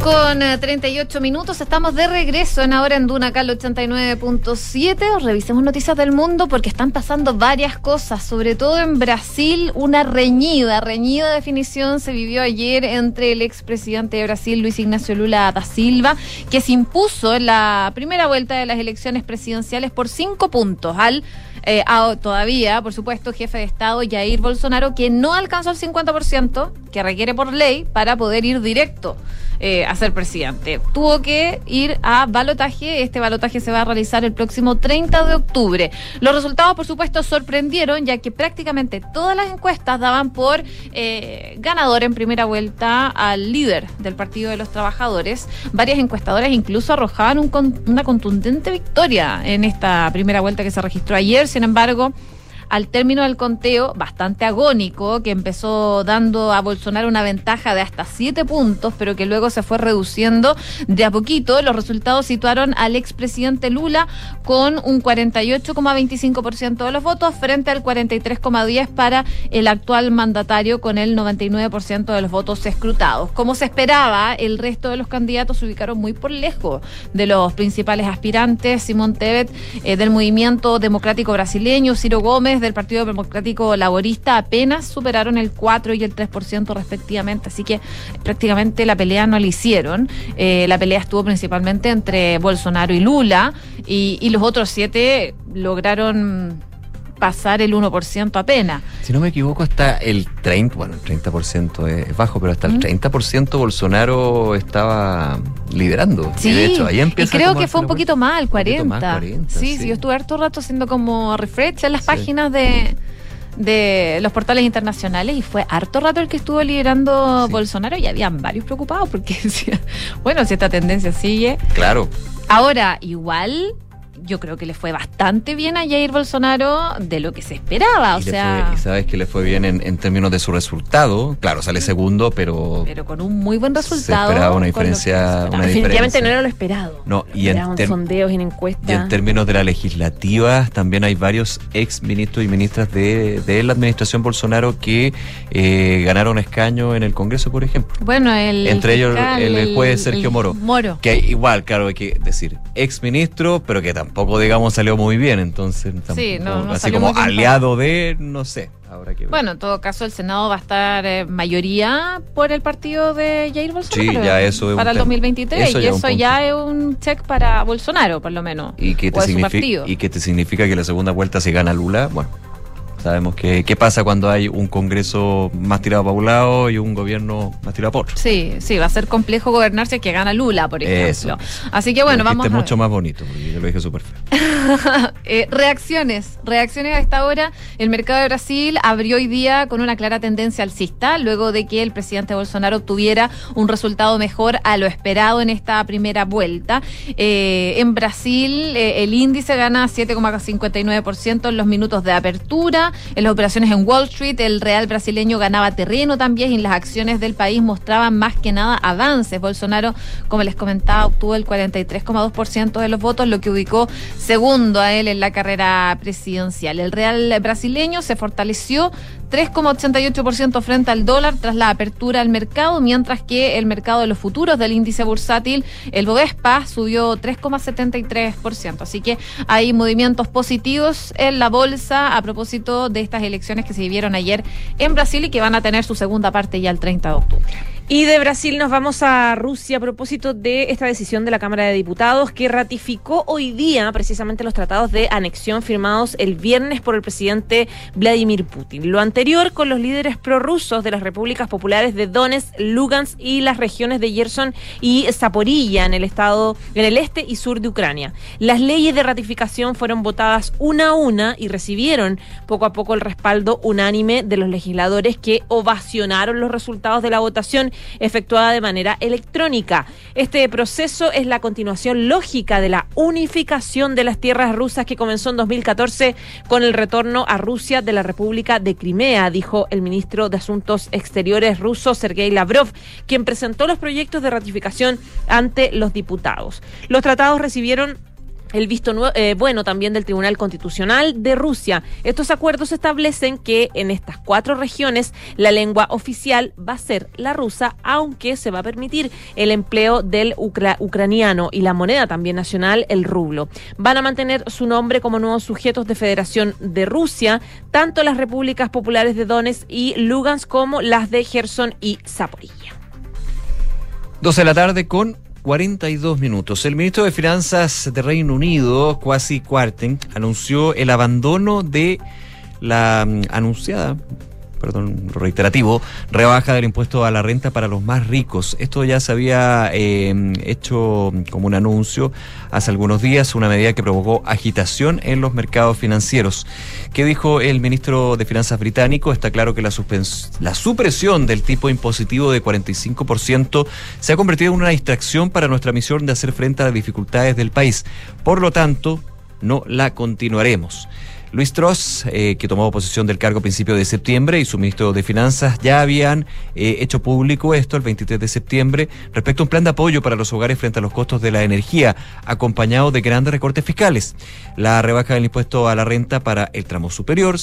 con eh, 38 minutos, estamos de regreso en ahora en Duna Cal 89.7. Revisemos noticias del mundo porque están pasando varias cosas, sobre todo en Brasil, una reñida, reñida definición se vivió ayer entre el expresidente de Brasil, Luis Ignacio Lula da Silva, que se impuso en la primera vuelta de las elecciones presidenciales por cinco puntos al eh, todavía, por supuesto, jefe de Estado Jair Bolsonaro, que no alcanzó el 50% que requiere por ley para poder ir directo eh, a ser presidente. Tuvo que ir a balotaje. Este balotaje se va a realizar el próximo 30 de octubre. Los resultados, por supuesto, sorprendieron, ya que prácticamente todas las encuestas daban por eh, ganador en primera vuelta al líder del Partido de los Trabajadores. Varias encuestadoras incluso arrojaban un con- una contundente victoria en esta primera vuelta que se registró ayer. Sin embargo, al término del conteo, bastante agónico, que empezó dando a Bolsonaro una ventaja de hasta siete puntos, pero que luego se fue reduciendo de a poquito, los resultados situaron al expresidente Lula con un 48,25% de los votos frente al 43,10% para el actual mandatario con el 99% de los votos escrutados. Como se esperaba, el resto de los candidatos se ubicaron muy por lejos de los principales aspirantes, Simón Tebet eh, del Movimiento Democrático Brasileño, Ciro Gómez del Partido Democrático Laborista apenas superaron el 4 y el 3% respectivamente, así que prácticamente la pelea no la hicieron. Eh, la pelea estuvo principalmente entre Bolsonaro y Lula y, y los otros siete lograron pasar el 1% apenas. Si no me equivoco, hasta el 30%, bueno, el 30% es bajo, pero hasta el 30% Bolsonaro estaba liderando. Sí, y de hecho, ahí y empieza creo como que fue un poquito más, el 40. más, 40, sí, sí. sí, yo estuve harto rato haciendo como refresh en las páginas de, de los portales internacionales y fue harto rato el que estuvo liderando Bolsonaro y habían varios preocupados porque decían, bueno, si esta tendencia sigue. Claro. Ahora, igual yo creo que le fue bastante bien a Jair Bolsonaro de lo que se esperaba, o Y, sea, fue- y sabes que le fue bien en, en términos de su resultado. Claro, sale segundo, pero pero con un muy buen se resultado. esperaba una se diferencia. esperaba. Una Definitivamente diferencia. no era lo esperado. No, y en, sondeos y en y encuestas. en términos de la legislativa, también hay varios ex ministros y ministras de, de la administración Bolsonaro que eh, ganaron escaño en el Congreso, por ejemplo. Bueno, el Entre ellos el juez Sergio el Moro. Moro. Que igual, claro, hay que decir, ex ministro, pero que tampoco, digamos, salió muy bien. Entonces, Sí, tampoco- no- no así como aliado de, no sé. Que ver. Bueno, en todo caso, el Senado va a estar eh, mayoría por el partido de Jair Bolsonaro. Sí, ya eso es Para el tema. 2023. Eso y ya eso ya es un check para Bolsonaro, por lo menos. ¿Y qué, te significa. ¿Y qué te significa que la segunda vuelta se gana Lula? Bueno, Sabemos que qué pasa cuando hay un Congreso más tirado para un lado y un gobierno más tirado para otro. Sí, sí, va a ser complejo gobernar si es que gana Lula, por ejemplo. Así que bueno, vamos a. ver. mucho más bonito, porque yo lo dije súper feo. eh, reacciones. Reacciones a esta hora. El mercado de Brasil abrió hoy día con una clara tendencia alcista, luego de que el presidente Bolsonaro obtuviera un resultado mejor a lo esperado en esta primera vuelta. Eh, en Brasil, eh, el índice gana 7,59% en los minutos de apertura. En las operaciones en Wall Street, el real brasileño ganaba terreno también y las acciones del país mostraban más que nada avances. Bolsonaro, como les comentaba, obtuvo el 43,2% de los votos, lo que ubicó segundo a él en la carrera presidencial. El real brasileño se fortaleció 3,88% frente al dólar tras la apertura del mercado, mientras que el mercado de los futuros del índice bursátil, el Bovespa, subió 3,73%. Así que hay movimientos positivos en la bolsa a propósito de estas elecciones que se vivieron ayer en Brasil y que van a tener su segunda parte ya el 30 de octubre. Y de Brasil nos vamos a Rusia a propósito de esta decisión de la Cámara de Diputados que ratificó hoy día precisamente los tratados de anexión firmados el viernes por el presidente Vladimir Putin. Lo anterior con los líderes prorrusos de las repúblicas populares de Donetsk, Lugansk y las regiones de Gerson y Zaporilla en el estado en el este y sur de Ucrania. Las leyes de ratificación fueron votadas una a una y recibieron poco a poco el respaldo unánime de los legisladores que ovacionaron los resultados de la votación efectuada de manera electrónica. Este proceso es la continuación lógica de la unificación de las tierras rusas que comenzó en 2014 con el retorno a Rusia de la República de Crimea, dijo el ministro de Asuntos Exteriores ruso Sergei Lavrov, quien presentó los proyectos de ratificación ante los diputados. Los tratados recibieron el visto eh, bueno también del Tribunal Constitucional de Rusia. Estos acuerdos establecen que en estas cuatro regiones la lengua oficial va a ser la rusa, aunque se va a permitir el empleo del ucraniano y la moneda también nacional, el rublo. Van a mantener su nombre como nuevos sujetos de Federación de Rusia, tanto las repúblicas populares de Donetsk y Lugansk como las de Gerson y Zaporilla. 12 de la tarde con 42 minutos. El ministro de Finanzas de Reino Unido, Kwasi Kwarteng, anunció el abandono de la mm, anunciada perdón, reiterativo, rebaja del impuesto a la renta para los más ricos. Esto ya se había eh, hecho como un anuncio hace algunos días, una medida que provocó agitación en los mercados financieros. ¿Qué dijo el ministro de Finanzas británico? Está claro que la, la supresión del tipo impositivo de 45% se ha convertido en una distracción para nuestra misión de hacer frente a las dificultades del país. Por lo tanto, no la continuaremos. Luis Tross, eh, que tomó posesión del cargo a principios de septiembre, y su ministro de Finanzas ya habían eh, hecho público esto el 23 de septiembre respecto a un plan de apoyo para los hogares frente a los costos de la energía, acompañado de grandes recortes fiscales. La rebaja del impuesto a la renta para el tramo superior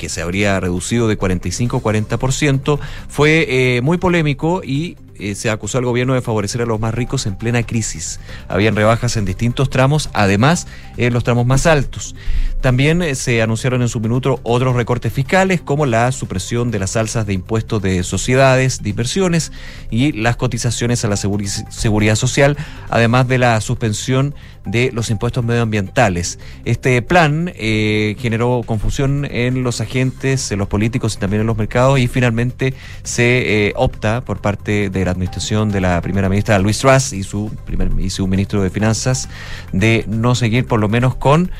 que se habría reducido de 45 a 40%, fue eh, muy polémico y eh, se acusó al gobierno de favorecer a los más ricos en plena crisis. Habían rebajas en distintos tramos, además en los tramos más altos. También eh, se anunciaron en su minuto otros recortes fiscales, como la supresión de las alzas de impuestos de sociedades, de inversiones y las cotizaciones a la seguridad social, además de la suspensión de los impuestos medioambientales. Este plan eh, generó confusión en los agentes, en los políticos y también en los mercados y finalmente se opta por parte de la administración de la primera ministra Luis Truss y su, primer, y su ministro de Finanzas de no seguir por lo menos con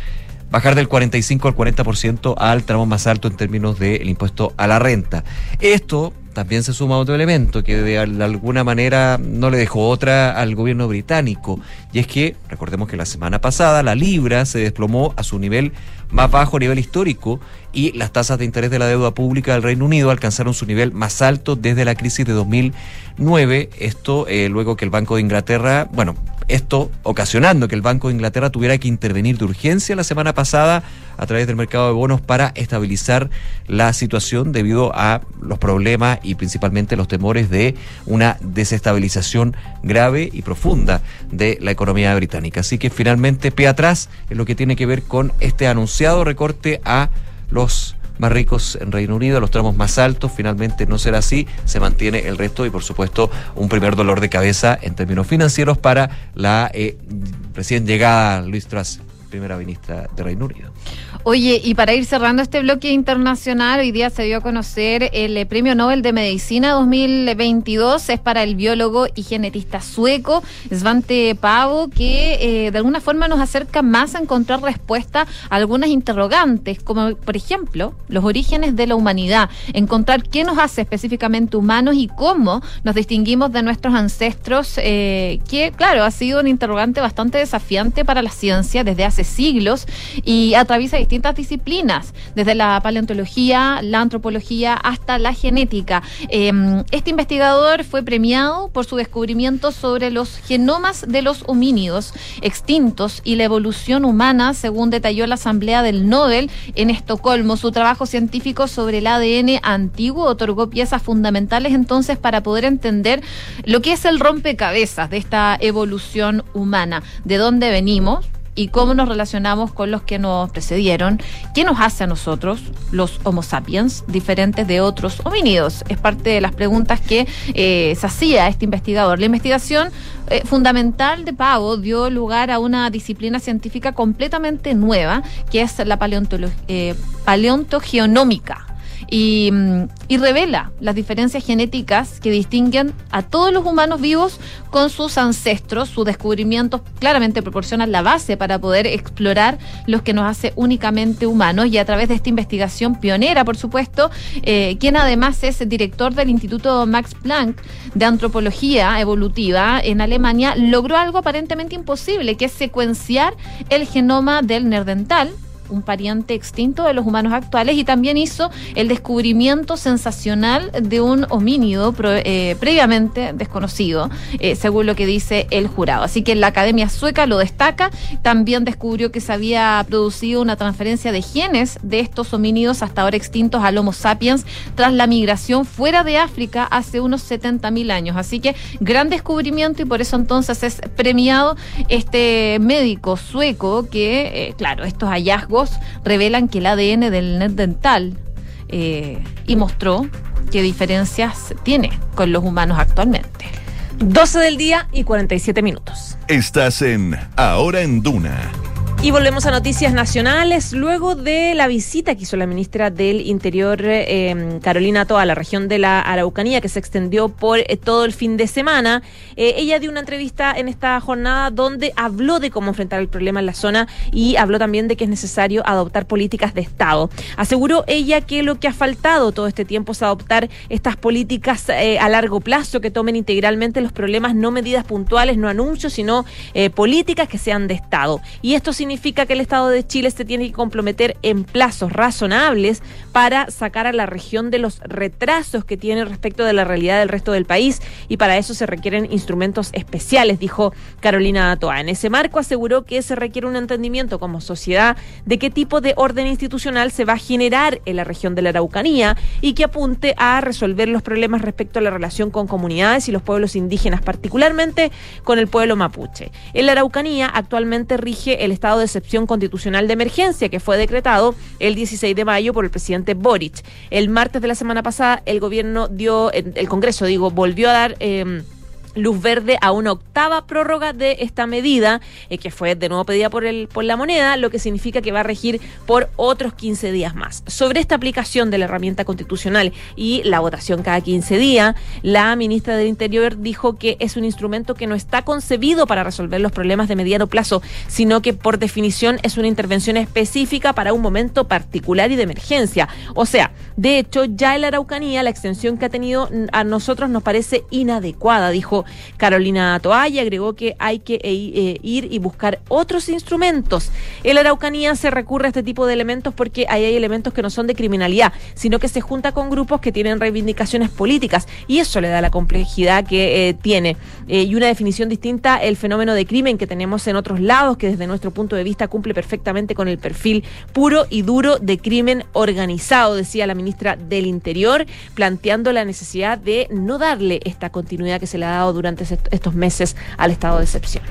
bajar del 45 al 40% al tramo más alto en términos del impuesto a la renta. Esto también se suma otro elemento que de alguna manera no le dejó otra al gobierno británico, y es que, recordemos que la semana pasada la libra se desplomó a su nivel más bajo a nivel histórico y las tasas de interés de la deuda pública del Reino Unido alcanzaron su nivel más alto desde la crisis de 2009. Esto eh, luego que el Banco de Inglaterra, bueno, esto ocasionando que el Banco de Inglaterra tuviera que intervenir de urgencia la semana pasada a través del mercado de bonos para estabilizar la situación debido a los problemas y principalmente los temores de una desestabilización grave y profunda de la economía británica. Así que finalmente pie atrás en lo que tiene que ver con este anunciado recorte a los más ricos en Reino Unido, los tramos más altos, finalmente no será así, se mantiene el resto y por supuesto un primer dolor de cabeza en términos financieros para la eh, recién llegada Luis Truss primera ministra de Reino Unido. Oye, y para ir cerrando este bloque internacional, hoy día se dio a conocer el eh, Premio Nobel de Medicina 2022. Es para el biólogo y genetista sueco Svante Pavo, que eh, de alguna forma nos acerca más a encontrar respuesta a algunas interrogantes, como por ejemplo los orígenes de la humanidad, encontrar qué nos hace específicamente humanos y cómo nos distinguimos de nuestros ancestros, eh, que claro, ha sido un interrogante bastante desafiante para la ciencia desde hace siglos y atraviesa distintas disciplinas, desde la paleontología, la antropología hasta la genética. Em, este investigador fue premiado por su descubrimiento sobre los genomas de los homínidos extintos y la evolución humana, según detalló la Asamblea del Nobel en Estocolmo. Su trabajo científico sobre el ADN antiguo otorgó piezas fundamentales entonces para poder entender lo que es el rompecabezas de esta evolución humana, de dónde venimos, y cómo nos relacionamos con los que nos precedieron, qué nos hace a nosotros, los Homo sapiens, diferentes de otros homínidos. Es parte de las preguntas que eh, se hacía este investigador. La investigación eh, fundamental de Pavo dio lugar a una disciplina científica completamente nueva, que es la eh, paleontogeonómica y, y, revela las diferencias genéticas que distinguen a todos los humanos vivos con sus ancestros. Sus descubrimientos claramente proporcionan la base para poder explorar los que nos hace únicamente humanos y a través de esta investigación pionera, por supuesto, eh, quien además es director del Instituto Max Planck de Antropología Evolutiva en Alemania, logró algo aparentemente imposible, que es secuenciar el genoma del nerdental un pariente extinto de los humanos actuales y también hizo el descubrimiento sensacional de un homínido eh, previamente desconocido, eh, según lo que dice el jurado. Así que la Academia Sueca lo destaca. También descubrió que se había producido una transferencia de genes de estos homínidos hasta ahora extintos al Homo sapiens tras la migración fuera de África hace unos 70.000 años. Así que gran descubrimiento y por eso entonces es premiado este médico sueco que, eh, claro, estos hallazgos revelan que el ADN del net dental eh, y mostró qué diferencias tiene con los humanos actualmente. 12 del día y 47 minutos. Estás en Ahora en Duna y volvemos a noticias nacionales. Luego de la visita que hizo la ministra del Interior, eh, Carolina Toa, a la región de la Araucanía, que se extendió por eh, todo el fin de semana, eh, ella dio una entrevista en esta jornada donde habló de cómo enfrentar el problema en la zona y habló también de que es necesario adoptar políticas de Estado. Aseguró ella que lo que ha faltado todo este tiempo es adoptar estas políticas a largo plazo que tomen integralmente los problemas, no medidas puntuales, no anuncios, sino políticas que sean de Estado. Y esto significa significa que el Estado de Chile se tiene que comprometer en plazos razonables para sacar a la región de los retrasos que tiene respecto de la realidad del resto del país y para eso se requieren instrumentos especiales, dijo Carolina Toa. En ese marco aseguró que se requiere un entendimiento como sociedad de qué tipo de orden institucional se va a generar en la región de la Araucanía y que apunte a resolver los problemas respecto a la relación con comunidades y los pueblos indígenas, particularmente con el pueblo mapuche. En la Araucanía actualmente rige el Estado de excepción constitucional de emergencia que fue decretado el 16 de mayo por el presidente Boric. El martes de la semana pasada el gobierno dio, el Congreso digo, volvió a dar... Eh, luz verde a una octava prórroga de esta medida, eh, que fue de nuevo pedida por, el, por la moneda, lo que significa que va a regir por otros 15 días más. Sobre esta aplicación de la herramienta constitucional y la votación cada 15 días, la ministra del Interior dijo que es un instrumento que no está concebido para resolver los problemas de mediano plazo, sino que por definición es una intervención específica para un momento particular y de emergencia. O sea, de hecho, ya en la Araucanía la extensión que ha tenido a nosotros nos parece inadecuada, dijo Carolina Toalla. Agregó que hay que eh, eh, ir y buscar otros instrumentos. En la Araucanía se recurre a este tipo de elementos porque ahí hay elementos que no son de criminalidad, sino que se junta con grupos que tienen reivindicaciones políticas y eso le da la complejidad que eh, tiene. y una definición distinta el fenómeno de crimen que tenemos en otros lados, que desde nuestro punto de vista cumple perfectamente con el perfil puro y duro de crimen organizado, decía la ministra del Interior, planteando la necesidad de no darle esta continuidad que se le ha dado durante estos meses al estado de excepción.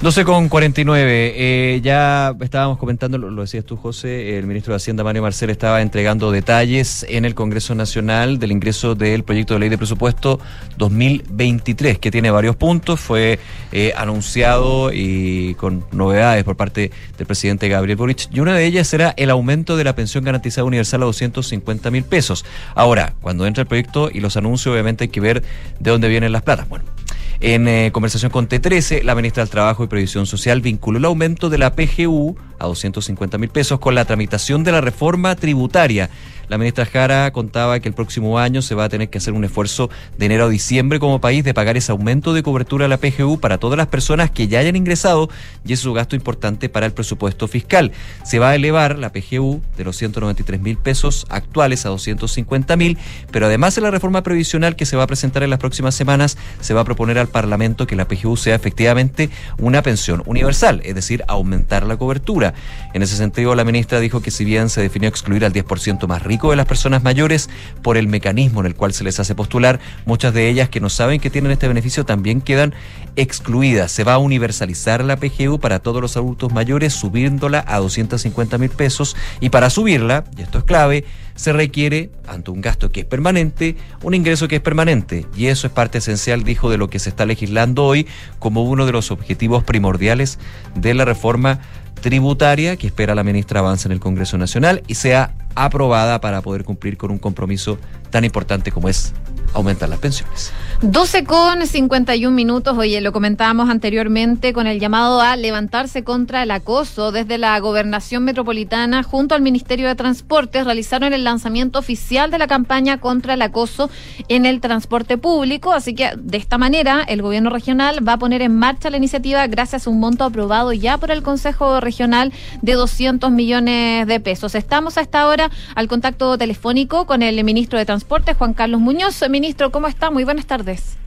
12 con 49. Eh, ya estábamos comentando, lo, lo decías tú, José, el ministro de Hacienda, Mario Marcel, estaba entregando detalles en el Congreso Nacional del ingreso del proyecto de ley de presupuesto 2023, que tiene varios puntos. Fue eh, anunciado y con novedades por parte del presidente Gabriel Boric. Y una de ellas era el aumento de la pensión garantizada universal a 250 mil pesos. Ahora, cuando entra el proyecto y los anuncios, obviamente hay que ver de dónde vienen las platas. Bueno. En eh, conversación con T13, la ministra del Trabajo y Previsión Social vinculó el aumento de la PGU a 250 mil pesos con la tramitación de la reforma tributaria. La ministra Jara contaba que el próximo año se va a tener que hacer un esfuerzo de enero a diciembre como país de pagar ese aumento de cobertura a la PGU para todas las personas que ya hayan ingresado y es un gasto importante para el presupuesto fiscal. Se va a elevar la PGU de los 193 mil pesos actuales a 250 mil, pero además en la reforma previsional que se va a presentar en las próximas semanas se va a proponer al Parlamento que la PGU sea efectivamente una pensión universal, es decir, aumentar la cobertura. En ese sentido, la ministra dijo que si bien se definió excluir al 10% más rico, de las personas mayores por el mecanismo en el cual se les hace postular. Muchas de ellas que no saben que tienen este beneficio también quedan excluidas. Se va a universalizar la PGU para todos los adultos mayores, subiéndola a 250 mil pesos. Y para subirla, y esto es clave, se requiere, ante un gasto que es permanente, un ingreso que es permanente. Y eso es parte esencial, dijo, de lo que se está legislando hoy como uno de los objetivos primordiales de la reforma tributaria que espera la ministra avance en el Congreso Nacional y sea aprobada para poder cumplir con un compromiso tan importante como es aumentar las pensiones. 12 con 51 minutos. Oye, lo comentábamos anteriormente con el llamado a levantarse contra el acoso. Desde la Gobernación Metropolitana, junto al Ministerio de Transportes, realizaron el lanzamiento oficial de la campaña contra el acoso en el transporte público. Así que de esta manera, el gobierno regional va a poner en marcha la iniciativa gracias a un monto aprobado ya por el Consejo Regional de 200 millones de pesos. Estamos a esta hora al contacto telefónico con el ministro de Transportes, Juan Carlos Muñoz. Ministro, ¿cómo está? Muy buenas tardes.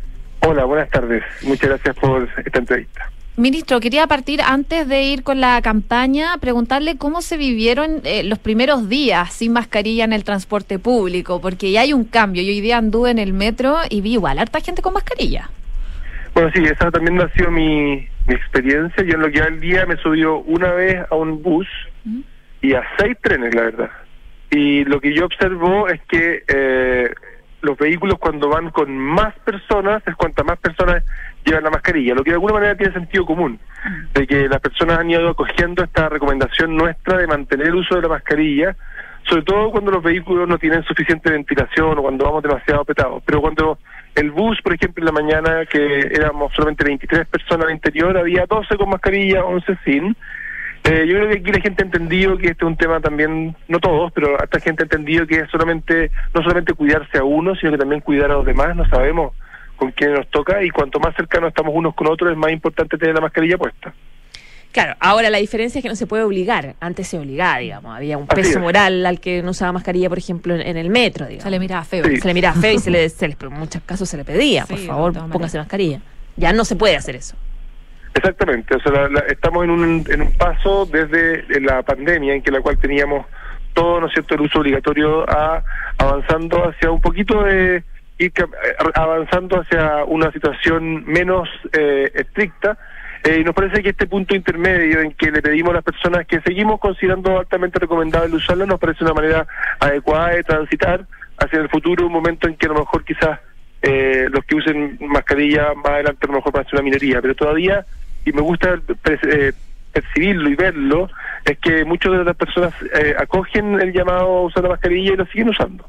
Hola, buenas tardes. Muchas gracias por esta entrevista. Ministro, quería partir antes de ir con la campaña, preguntarle cómo se vivieron eh, los primeros días sin mascarilla en el transporte público, porque ya hay un cambio. Yo hoy día anduve en el metro y vi igual harta gente con mascarilla. Bueno, sí, esa también ha sido mi, mi experiencia. Yo en lo que va el día me subió una vez a un bus y a seis trenes, la verdad. Y lo que yo observo es que eh, los vehículos cuando van con más personas es cuanta más personas llevan la mascarilla, lo que de alguna manera tiene sentido común, de que las personas han ido acogiendo esta recomendación nuestra de mantener el uso de la mascarilla, sobre todo cuando los vehículos no tienen suficiente ventilación o cuando vamos demasiado apretados. Pero cuando el bus, por ejemplo, en la mañana, que éramos solamente 23 personas al interior, había 12 con mascarilla, 11 sin, eh, yo creo que aquí la gente ha entendido que este es un tema también, no todos, pero esta gente ha entendido que es solamente, no solamente cuidarse a uno, sino que también cuidar a los demás, no sabemos con quién nos toca y cuanto más cercanos estamos unos con otros es más importante tener la mascarilla puesta. Claro, ahora la diferencia es que no se puede obligar. Antes se obligaba, digamos. Había un peso moral al que no usaba mascarilla, por ejemplo, en, el metro. Digamos. Se le miraba feo. Se le miraba feo y se le, en muchos casos se le pedía, por favor, póngase mascarilla. Ya no se puede hacer eso. Exactamente, o sea, estamos en un, en un paso desde la pandemia en que la cual teníamos todo, ¿no es cierto?, el uso obligatorio a avanzando hacia un poquito de ir avanzando hacia una situación menos eh, estricta eh, y nos parece que este punto intermedio en que le pedimos a las personas que seguimos considerando altamente recomendable usarla nos parece una manera adecuada de transitar hacia el futuro un momento en que a lo mejor quizás eh, los que usen mascarilla más adelante a lo mejor ser una minoría, pero todavía y me gusta eh, percibirlo y verlo, es que muchas de las personas eh, acogen el llamado a usar la mascarilla y lo siguen usando.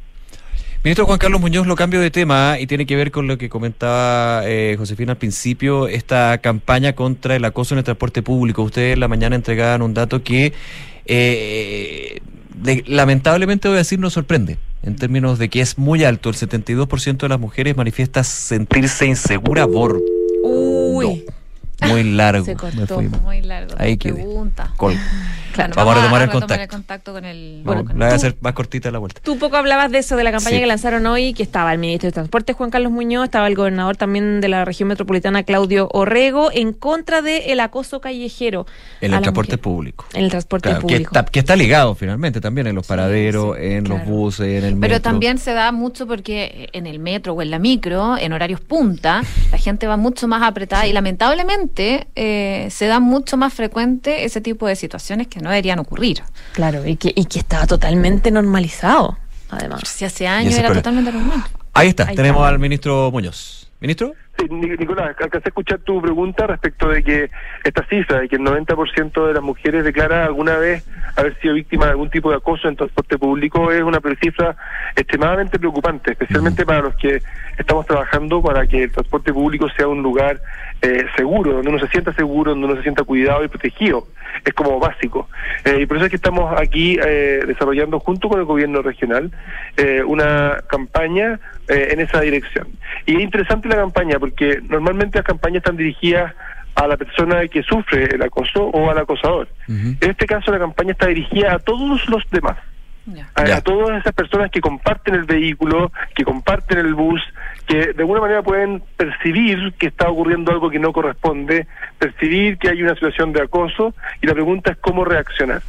Ministro Juan Carlos Muñoz, lo cambio de tema y tiene que ver con lo que comentaba eh, Josefina al principio, esta campaña contra el acoso en el transporte público. Ustedes en la mañana entregaban un dato que eh, lamentablemente voy a decir nos sorprende en términos de que es muy alto. El 72% de las mujeres manifiesta sentirse insegura por... Uy. Muy largo. Se cortó, muy largo. Ahí pregunta. Vamos, a retomar el contacto. contacto con el. Bueno, la voy a hacer más cortita la vuelta. Tú poco hablabas de eso, de la campaña que lanzaron hoy, que estaba el ministro de Transporte, Juan Carlos Muñoz, estaba el gobernador también de la región metropolitana, Claudio Orrego, en contra del acoso callejero. En el transporte público. En el transporte público. Que está, ligado finalmente también en los paraderos, en los buses, en el metro. Pero también se da mucho porque en el metro o en la micro, en horarios punta, la gente va mucho más apretada y lamentablemente lamentablemente eh, se da mucho más frecuente ese tipo de situaciones que no deberían ocurrir. Claro, y que, y que estaba totalmente normalizado, además. Si hace años era totalmente normal. Ahí está, Ahí tenemos está. al ministro Muñoz. ¿Ministro? Sí, Ni- Nicolás, alcancé a escuchar tu pregunta respecto de que esta cifra, de que el 90% de las mujeres declara alguna vez haber sido víctima de algún tipo de acoso en transporte público, es una cifra extremadamente preocupante, especialmente para los que estamos trabajando para que el transporte público sea un lugar eh, seguro, donde uno se sienta seguro, donde uno se sienta cuidado y protegido. Es como básico. Eh, y por eso es que estamos aquí eh, desarrollando junto con el gobierno regional eh, una campaña eh, en esa dirección. Y es interesante la campaña porque normalmente las campañas están dirigidas a la persona que sufre el acoso o al acosador. En este caso la campaña está dirigida a todos los demás. A, a todas esas personas que comparten el vehículo, que comparten el bus, que de alguna manera pueden percibir que está ocurriendo algo que no corresponde, percibir que hay una situación de acoso y la pregunta es cómo reaccionar.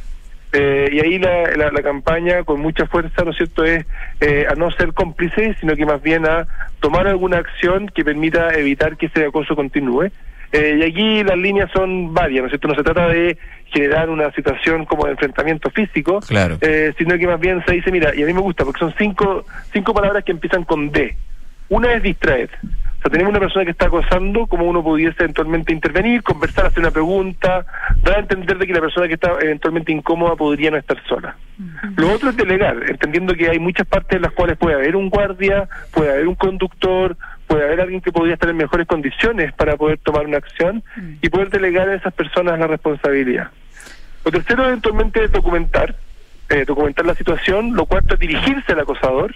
Eh, y ahí la, la, la campaña con mucha fuerza, ¿no es cierto?, es eh, a no ser cómplice, sino que más bien a tomar alguna acción que permita evitar que ese acoso continúe. Eh, y aquí las líneas son varias, ¿no es cierto? No se trata de generar una situación como de enfrentamiento físico, Claro. eh, sino que más bien se dice, mira, y a mí me gusta porque son cinco, cinco palabras que empiezan con D. Una es distraer. Sea, tenemos una persona que está acosando, como uno pudiese eventualmente intervenir, conversar, hacer una pregunta, dar a entender de que la persona que está eventualmente incómoda podría no estar sola. Lo otro es delegar, entendiendo que hay muchas partes en las cuales puede haber un guardia, puede haber un conductor, puede haber alguien que podría estar en mejores condiciones para poder tomar una acción y poder delegar a esas personas la responsabilidad. Lo tercero, eventualmente, es documentar, eh, documentar la situación. Lo cuarto es dirigirse al acosador.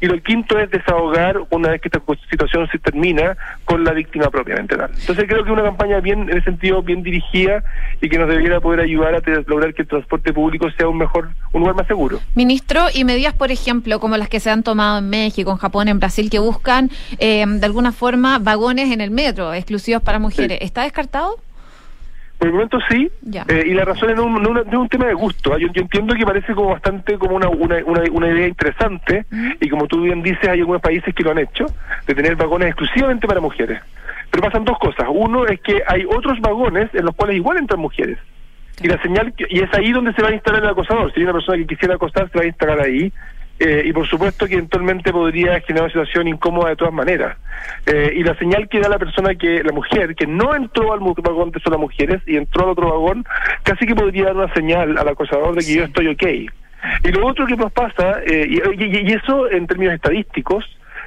Y lo quinto es desahogar una vez que esta situación se termina con la víctima propiamente tal. Entonces creo que una campaña bien, en ese sentido, bien dirigida y que nos debiera poder ayudar a lograr que el transporte público sea un mejor, un lugar más seguro. Ministro, y medidas, por ejemplo, como las que se han tomado en México, en Japón, en Brasil, que buscan eh, de alguna forma vagones en el metro exclusivos para mujeres, ¿está descartado? Por el momento sí, eh, y la razón es no, no, no es un tema de gusto. Yo, yo entiendo que parece como bastante como una, una, una, una idea interesante, y como tú bien dices, hay algunos países que lo han hecho, de tener vagones exclusivamente para mujeres. Pero pasan dos cosas. Uno es que hay otros vagones en los cuales igual entran mujeres. Y la señal y es ahí donde se va a instalar el acosador. Si hay una persona que quisiera acosar, se va a instalar ahí. Eh, y por supuesto que eventualmente podría generar una situación incómoda de todas maneras. Eh, y la señal que da la persona que, la mujer, que no entró al vagón de solo mujeres y entró al otro vagón, casi que podría dar una señal al acosador de que yo estoy ok. Y lo otro que nos pasa, eh, y, y- y eso en términos estadísticos,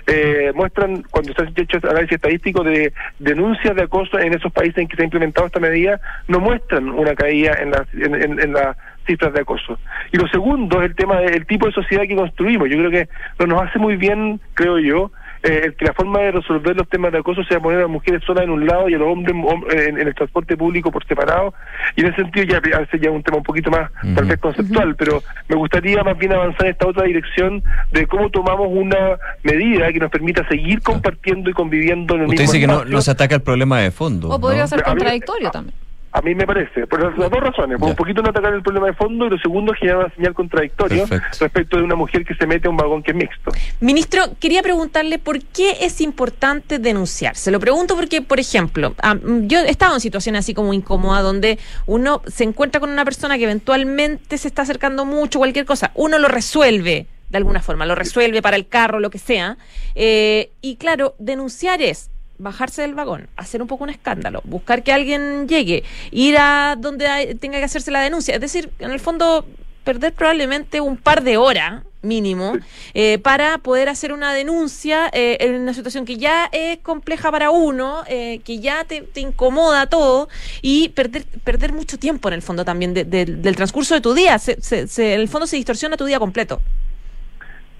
eh, muestran, cuando se han hecho análisis estadísticos de denuncias de acoso en esos países en que se ha implementado esta medida, no muestran una caída en las en, en- en las cifras de acoso. Y lo segundo es el tema del tipo de sociedad que construimos. Yo creo que no nos hace muy bien, creo yo, eh, que la forma de resolver los temas de acoso sea poner a las mujeres solas en un lado y a los hombres hom- en, en el transporte público por separado. Y en ese sentido ya veces ya es un tema un poquito más tal vez conceptual, pero me gustaría más bien avanzar en esta otra dirección de cómo tomamos una medida que nos permita seguir compartiendo y conviviendo en el Usted mismo dice que no, no se ataca el problema de fondo. ¿O podría ¿no? ser A contradictorio también? A mí me parece, por las, las dos razones. Por un poquito no atacar el problema de fondo y lo segundo es generar una señal contradictoria respecto de una mujer que se mete a un vagón que es mixto. Ministro, quería preguntarle por qué es importante denunciar. Se lo pregunto porque, por ejemplo, ah, yo he estado en situaciones así como incómoda donde uno se encuentra con una persona que eventualmente se está acercando mucho, cualquier cosa, uno lo resuelve de alguna forma, lo resuelve para el carro, lo que sea. Eh, y claro, denunciar es bajarse del vagón, hacer un poco un escándalo, buscar que alguien llegue, ir a donde hay- tenga que hacerse la denuncia. Es decir, en el fondo, perder probablemente un par de horas mínimo eh, para poder hacer una denuncia eh, en una situación que ya es compleja para uno, eh, que ya te, te incomoda todo y perder perder mucho tiempo en el fondo también de- de- del transcurso de tu día. Se, se- se- en el fondo se distorsiona tu día completo.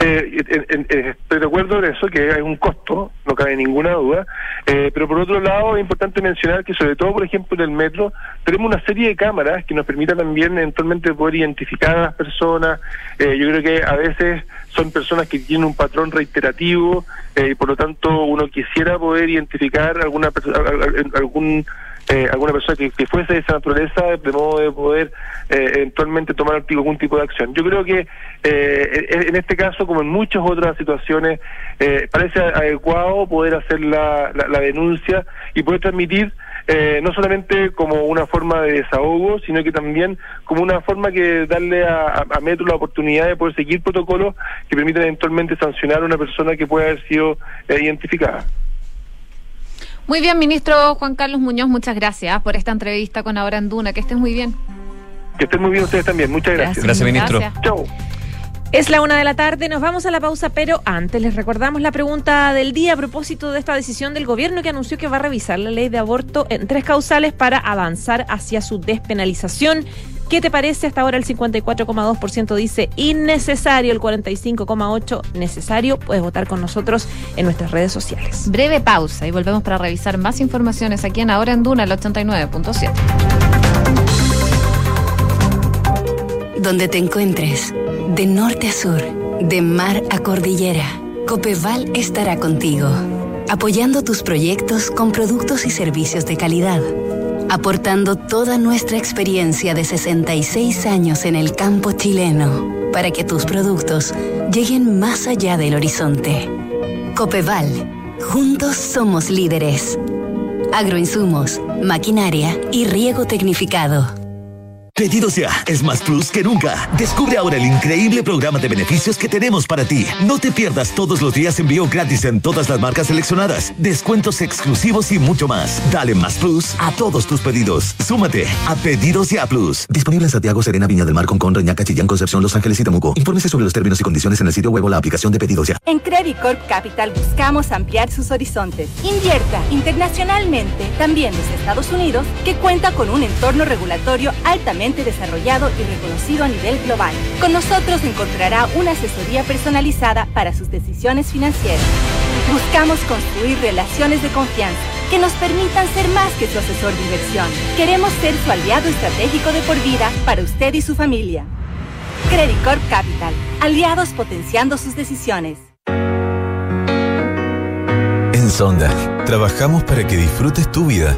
Eh, eh, estoy de acuerdo en eso, que hay un costo, no cabe ninguna duda, eh, pero por otro lado es importante mencionar que sobre todo, por ejemplo, en el metro tenemos una serie de cámaras que nos permitan también eventualmente poder identificar a las personas. Eh, yo creo que a veces son personas que tienen un patrón reiterativo eh, y por lo tanto uno quisiera poder identificar alguna algún eh, alguna persona que, fuese de esa naturaleza de modo de poder eh, eventualmente tomar algún tipo de acción. Yo creo que eh, en, este caso, como en muchas otras situaciones, eh, parece adecuado poder hacer la, denuncia y poder transmitir eh, no solamente como una forma de desahogo, sino que también como una forma que darle a, Metro la oportunidad de poder seguir protocolos que permitan eventualmente sancionar a una persona que pueda haber sido eh, identificada. Muy bien, ministro Juan Carlos Muñoz, muchas gracias por esta entrevista con Ahora en Duna. Que estés muy bien. Que estén muy bien ustedes también. Muchas gracias. Gracias, ministro. Gracias. Chau. Es la una de la tarde, nos vamos a la pausa, pero antes les recordamos la pregunta del día a propósito de esta decisión del gobierno que anunció que va a revisar la ley de aborto en tres causales para avanzar hacia su despenalización. ¿Qué te parece? Hasta ahora el 54,2% dice innecesario, el 45,8% necesario. Puedes votar con nosotros en nuestras redes sociales. Breve pausa y volvemos para revisar más informaciones aquí en Ahora en Duna, el 89.7. Donde te encuentres, de norte a sur, de mar a cordillera, Copeval estará contigo, apoyando tus proyectos con productos y servicios de calidad, aportando toda nuestra experiencia de 66 años en el campo chileno, para que tus productos lleguen más allá del horizonte. Copeval, juntos somos líderes. Agroinsumos, maquinaria y riego tecnificado. Pedidos ya es más plus que nunca. Descubre ahora el increíble programa de beneficios que tenemos para ti. No te pierdas todos los días envío gratis en todas las marcas seleccionadas, descuentos exclusivos y mucho más. Dale más plus a todos tus pedidos. Súmate a Pedidos ya Plus. Disponible en Santiago, Serena, Viña del Mar, Concón, Reñaca, Chillán, Concepción, Los Ángeles y Temuco. Infórmese sobre los términos y condiciones en el sitio web o la aplicación de Pedidos ya. En Credit Corp Capital buscamos ampliar sus horizontes. Invierta internacionalmente, también desde Estados Unidos, que cuenta con un entorno regulatorio altamente desarrollado y reconocido a nivel global. Con nosotros encontrará una asesoría personalizada para sus decisiones financieras. Buscamos construir relaciones de confianza que nos permitan ser más que su asesor de inversión. Queremos ser su aliado estratégico de por vida para usted y su familia. Credit Corp Capital, aliados potenciando sus decisiones. En Sonda, trabajamos para que disfrutes tu vida,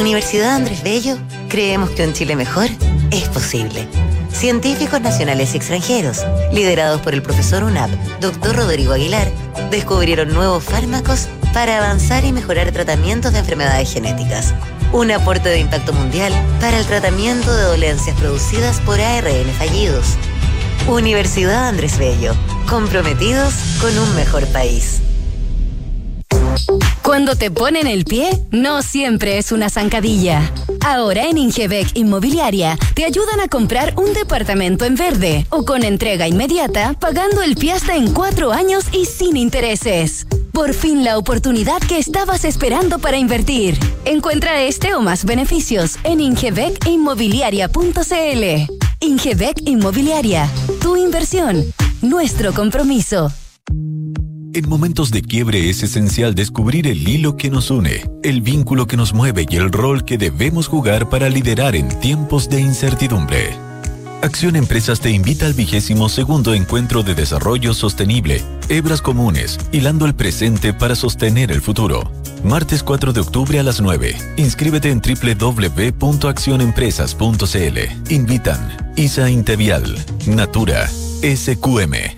Universidad Andrés Bello creemos que un Chile mejor es posible. Científicos nacionales y extranjeros, liderados por el profesor UNAP, doctor Rodrigo Aguilar, descubrieron nuevos fármacos para avanzar y mejorar tratamientos de enfermedades genéticas. Un aporte de impacto mundial para el tratamiento de dolencias producidas por ARN fallidos. Universidad Andrés Bello, comprometidos con un mejor país. Cuando te ponen el pie, no siempre es una zancadilla. Ahora en Ingebec Inmobiliaria te ayudan a comprar un departamento en verde o con entrega inmediata, pagando el pie hasta en cuatro años y sin intereses. Por fin la oportunidad que estabas esperando para invertir. Encuentra este o más beneficios en ingebecinmobiliaria.cl. Ingebec Inmobiliaria, tu inversión, nuestro compromiso. En momentos de quiebre es esencial descubrir el hilo que nos une, el vínculo que nos mueve y el rol que debemos jugar para liderar en tiempos de incertidumbre. Acción Empresas te invita al vigésimo segundo encuentro de desarrollo sostenible, Hebras Comunes, hilando el presente para sostener el futuro. Martes 4 de octubre a las 9. Inscríbete en www.accionempresas.cl. Invitan Isa Intevial, Natura, SQM.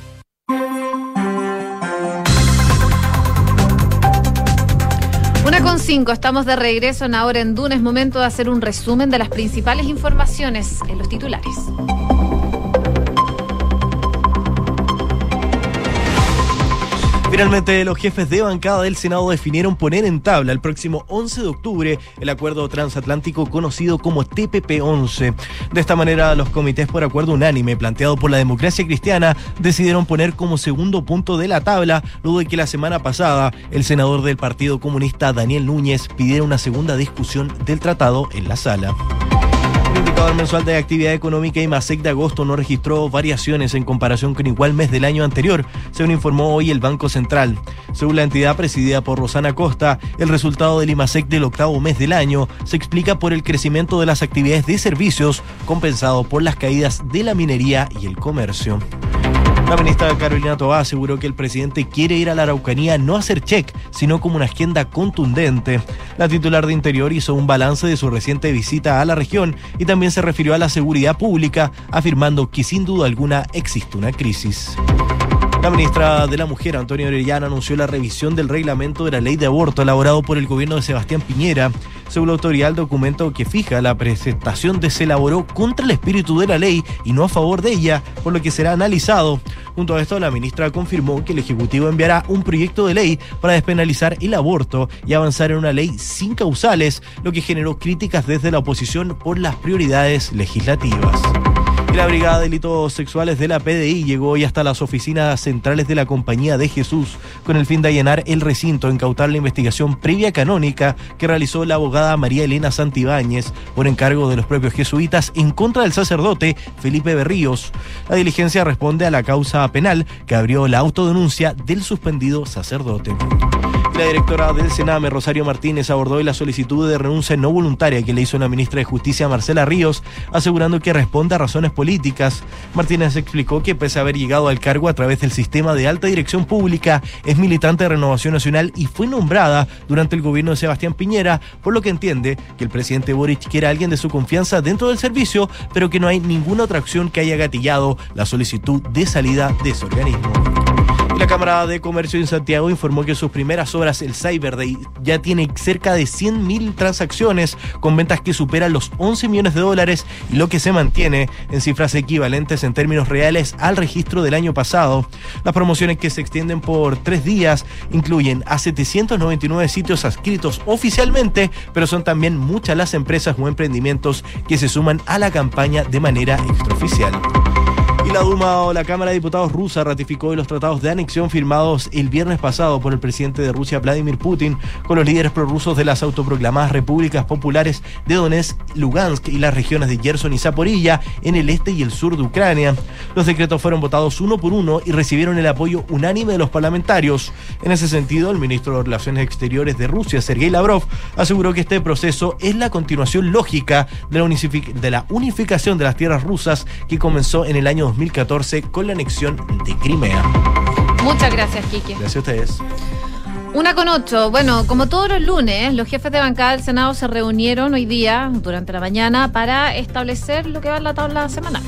Una con cinco, estamos de regreso en Ahora en Duna. Es momento de hacer un resumen de las principales informaciones en los titulares. Finalmente, los jefes de bancada del Senado definieron poner en tabla el próximo 11 de octubre el acuerdo transatlántico conocido como TPP-11. De esta manera, los comités por acuerdo unánime planteado por la democracia cristiana decidieron poner como segundo punto de la tabla luego de que la semana pasada el senador del Partido Comunista Daniel Núñez pidiera una segunda discusión del tratado en la sala. Indicador mensual de actividad económica IMASEC de agosto no registró variaciones en comparación con igual mes del año anterior, según informó hoy el Banco Central. Según la entidad presidida por Rosana Costa, el resultado del IMASEC del octavo mes del año se explica por el crecimiento de las actividades de servicios, compensado por las caídas de la minería y el comercio. La ministra Carolina Toá aseguró que el presidente quiere ir a la Araucanía no a hacer check, sino como una agenda contundente. La titular de Interior hizo un balance de su reciente visita a la región y también se refirió a la seguridad pública, afirmando que sin duda alguna existe una crisis. La ministra de la Mujer, Antonio Orellana, anunció la revisión del reglamento de la ley de aborto elaborado por el gobierno de Sebastián Piñera. Según la autoridad, el documento que fija la presentación de se elaboró contra el espíritu de la ley y no a favor de ella, por lo que será analizado. Junto a esto, la ministra confirmó que el Ejecutivo enviará un proyecto de ley para despenalizar el aborto y avanzar en una ley sin causales, lo que generó críticas desde la oposición por las prioridades legislativas. La Brigada de Delitos Sexuales de la PDI llegó hoy hasta las oficinas centrales de la Compañía de Jesús con el fin de allanar el recinto, incautar la investigación previa canónica que realizó la abogada María Elena Santibáñez por encargo de los propios jesuitas en contra del sacerdote Felipe Berríos. La diligencia responde a la causa penal que abrió la autodenuncia del suspendido sacerdote. La directora del Sename, Rosario Martínez, abordó hoy la solicitud de renuncia no voluntaria que le hizo la ministra de Justicia, Marcela Ríos, asegurando que responde a razones políticas. Martínez explicó que pese a haber llegado al cargo a través del sistema de alta dirección pública, es militante de Renovación Nacional y fue nombrada durante el gobierno de Sebastián Piñera, por lo que entiende que el presidente Boric quiere a alguien de su confianza dentro del servicio, pero que no hay ninguna otra acción que haya gatillado la solicitud de salida de ese organismo. La Cámara de Comercio en Santiago informó que en sus primeras horas el Cyber Day ya tiene cerca de 100.000 transacciones con ventas que superan los 11 millones de dólares y lo que se mantiene en cifras equivalentes en términos reales al registro del año pasado. Las promociones que se extienden por tres días incluyen a 799 sitios adscritos oficialmente, pero son también muchas las empresas o emprendimientos que se suman a la campaña de manera extraoficial. La Duma o la Cámara de Diputados rusa ratificó los tratados de anexión firmados el viernes pasado por el presidente de Rusia, Vladimir Putin, con los líderes prorrusos de las autoproclamadas repúblicas populares de Donetsk, Lugansk y las regiones de Gerson y Zaporilla en el este y el sur de Ucrania. Los decretos fueron votados uno por uno y recibieron el apoyo unánime de los parlamentarios. En ese sentido, el ministro de Relaciones Exteriores de Rusia, Sergei Lavrov, aseguró que este proceso es la continuación lógica de la, de la unificación de las tierras rusas que comenzó en el año 2014 con la anexión de Crimea. Muchas gracias, Kike. Gracias a ustedes. Una con ocho. Bueno, como todos los lunes, los jefes de bancada del Senado se reunieron hoy día, durante la mañana, para establecer lo que va en la tabla semanal.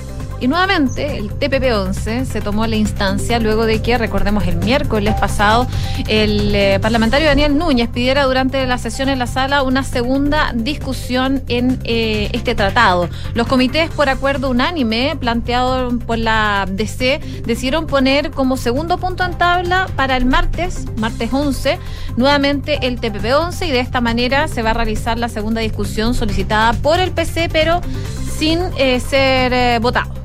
Y nuevamente, el TPP-11 se tomó la instancia luego de que, recordemos, el miércoles pasado, el eh, parlamentario Daniel Núñez pidiera durante la sesión en la sala una segunda discusión en eh, este tratado. Los comités, por acuerdo unánime planteado por la DC, decidieron poner como segundo punto en tabla para el martes, martes 11, nuevamente el TPP-11 y de esta manera se va a realizar la segunda discusión solicitada por el PC, pero sin eh, ser votado.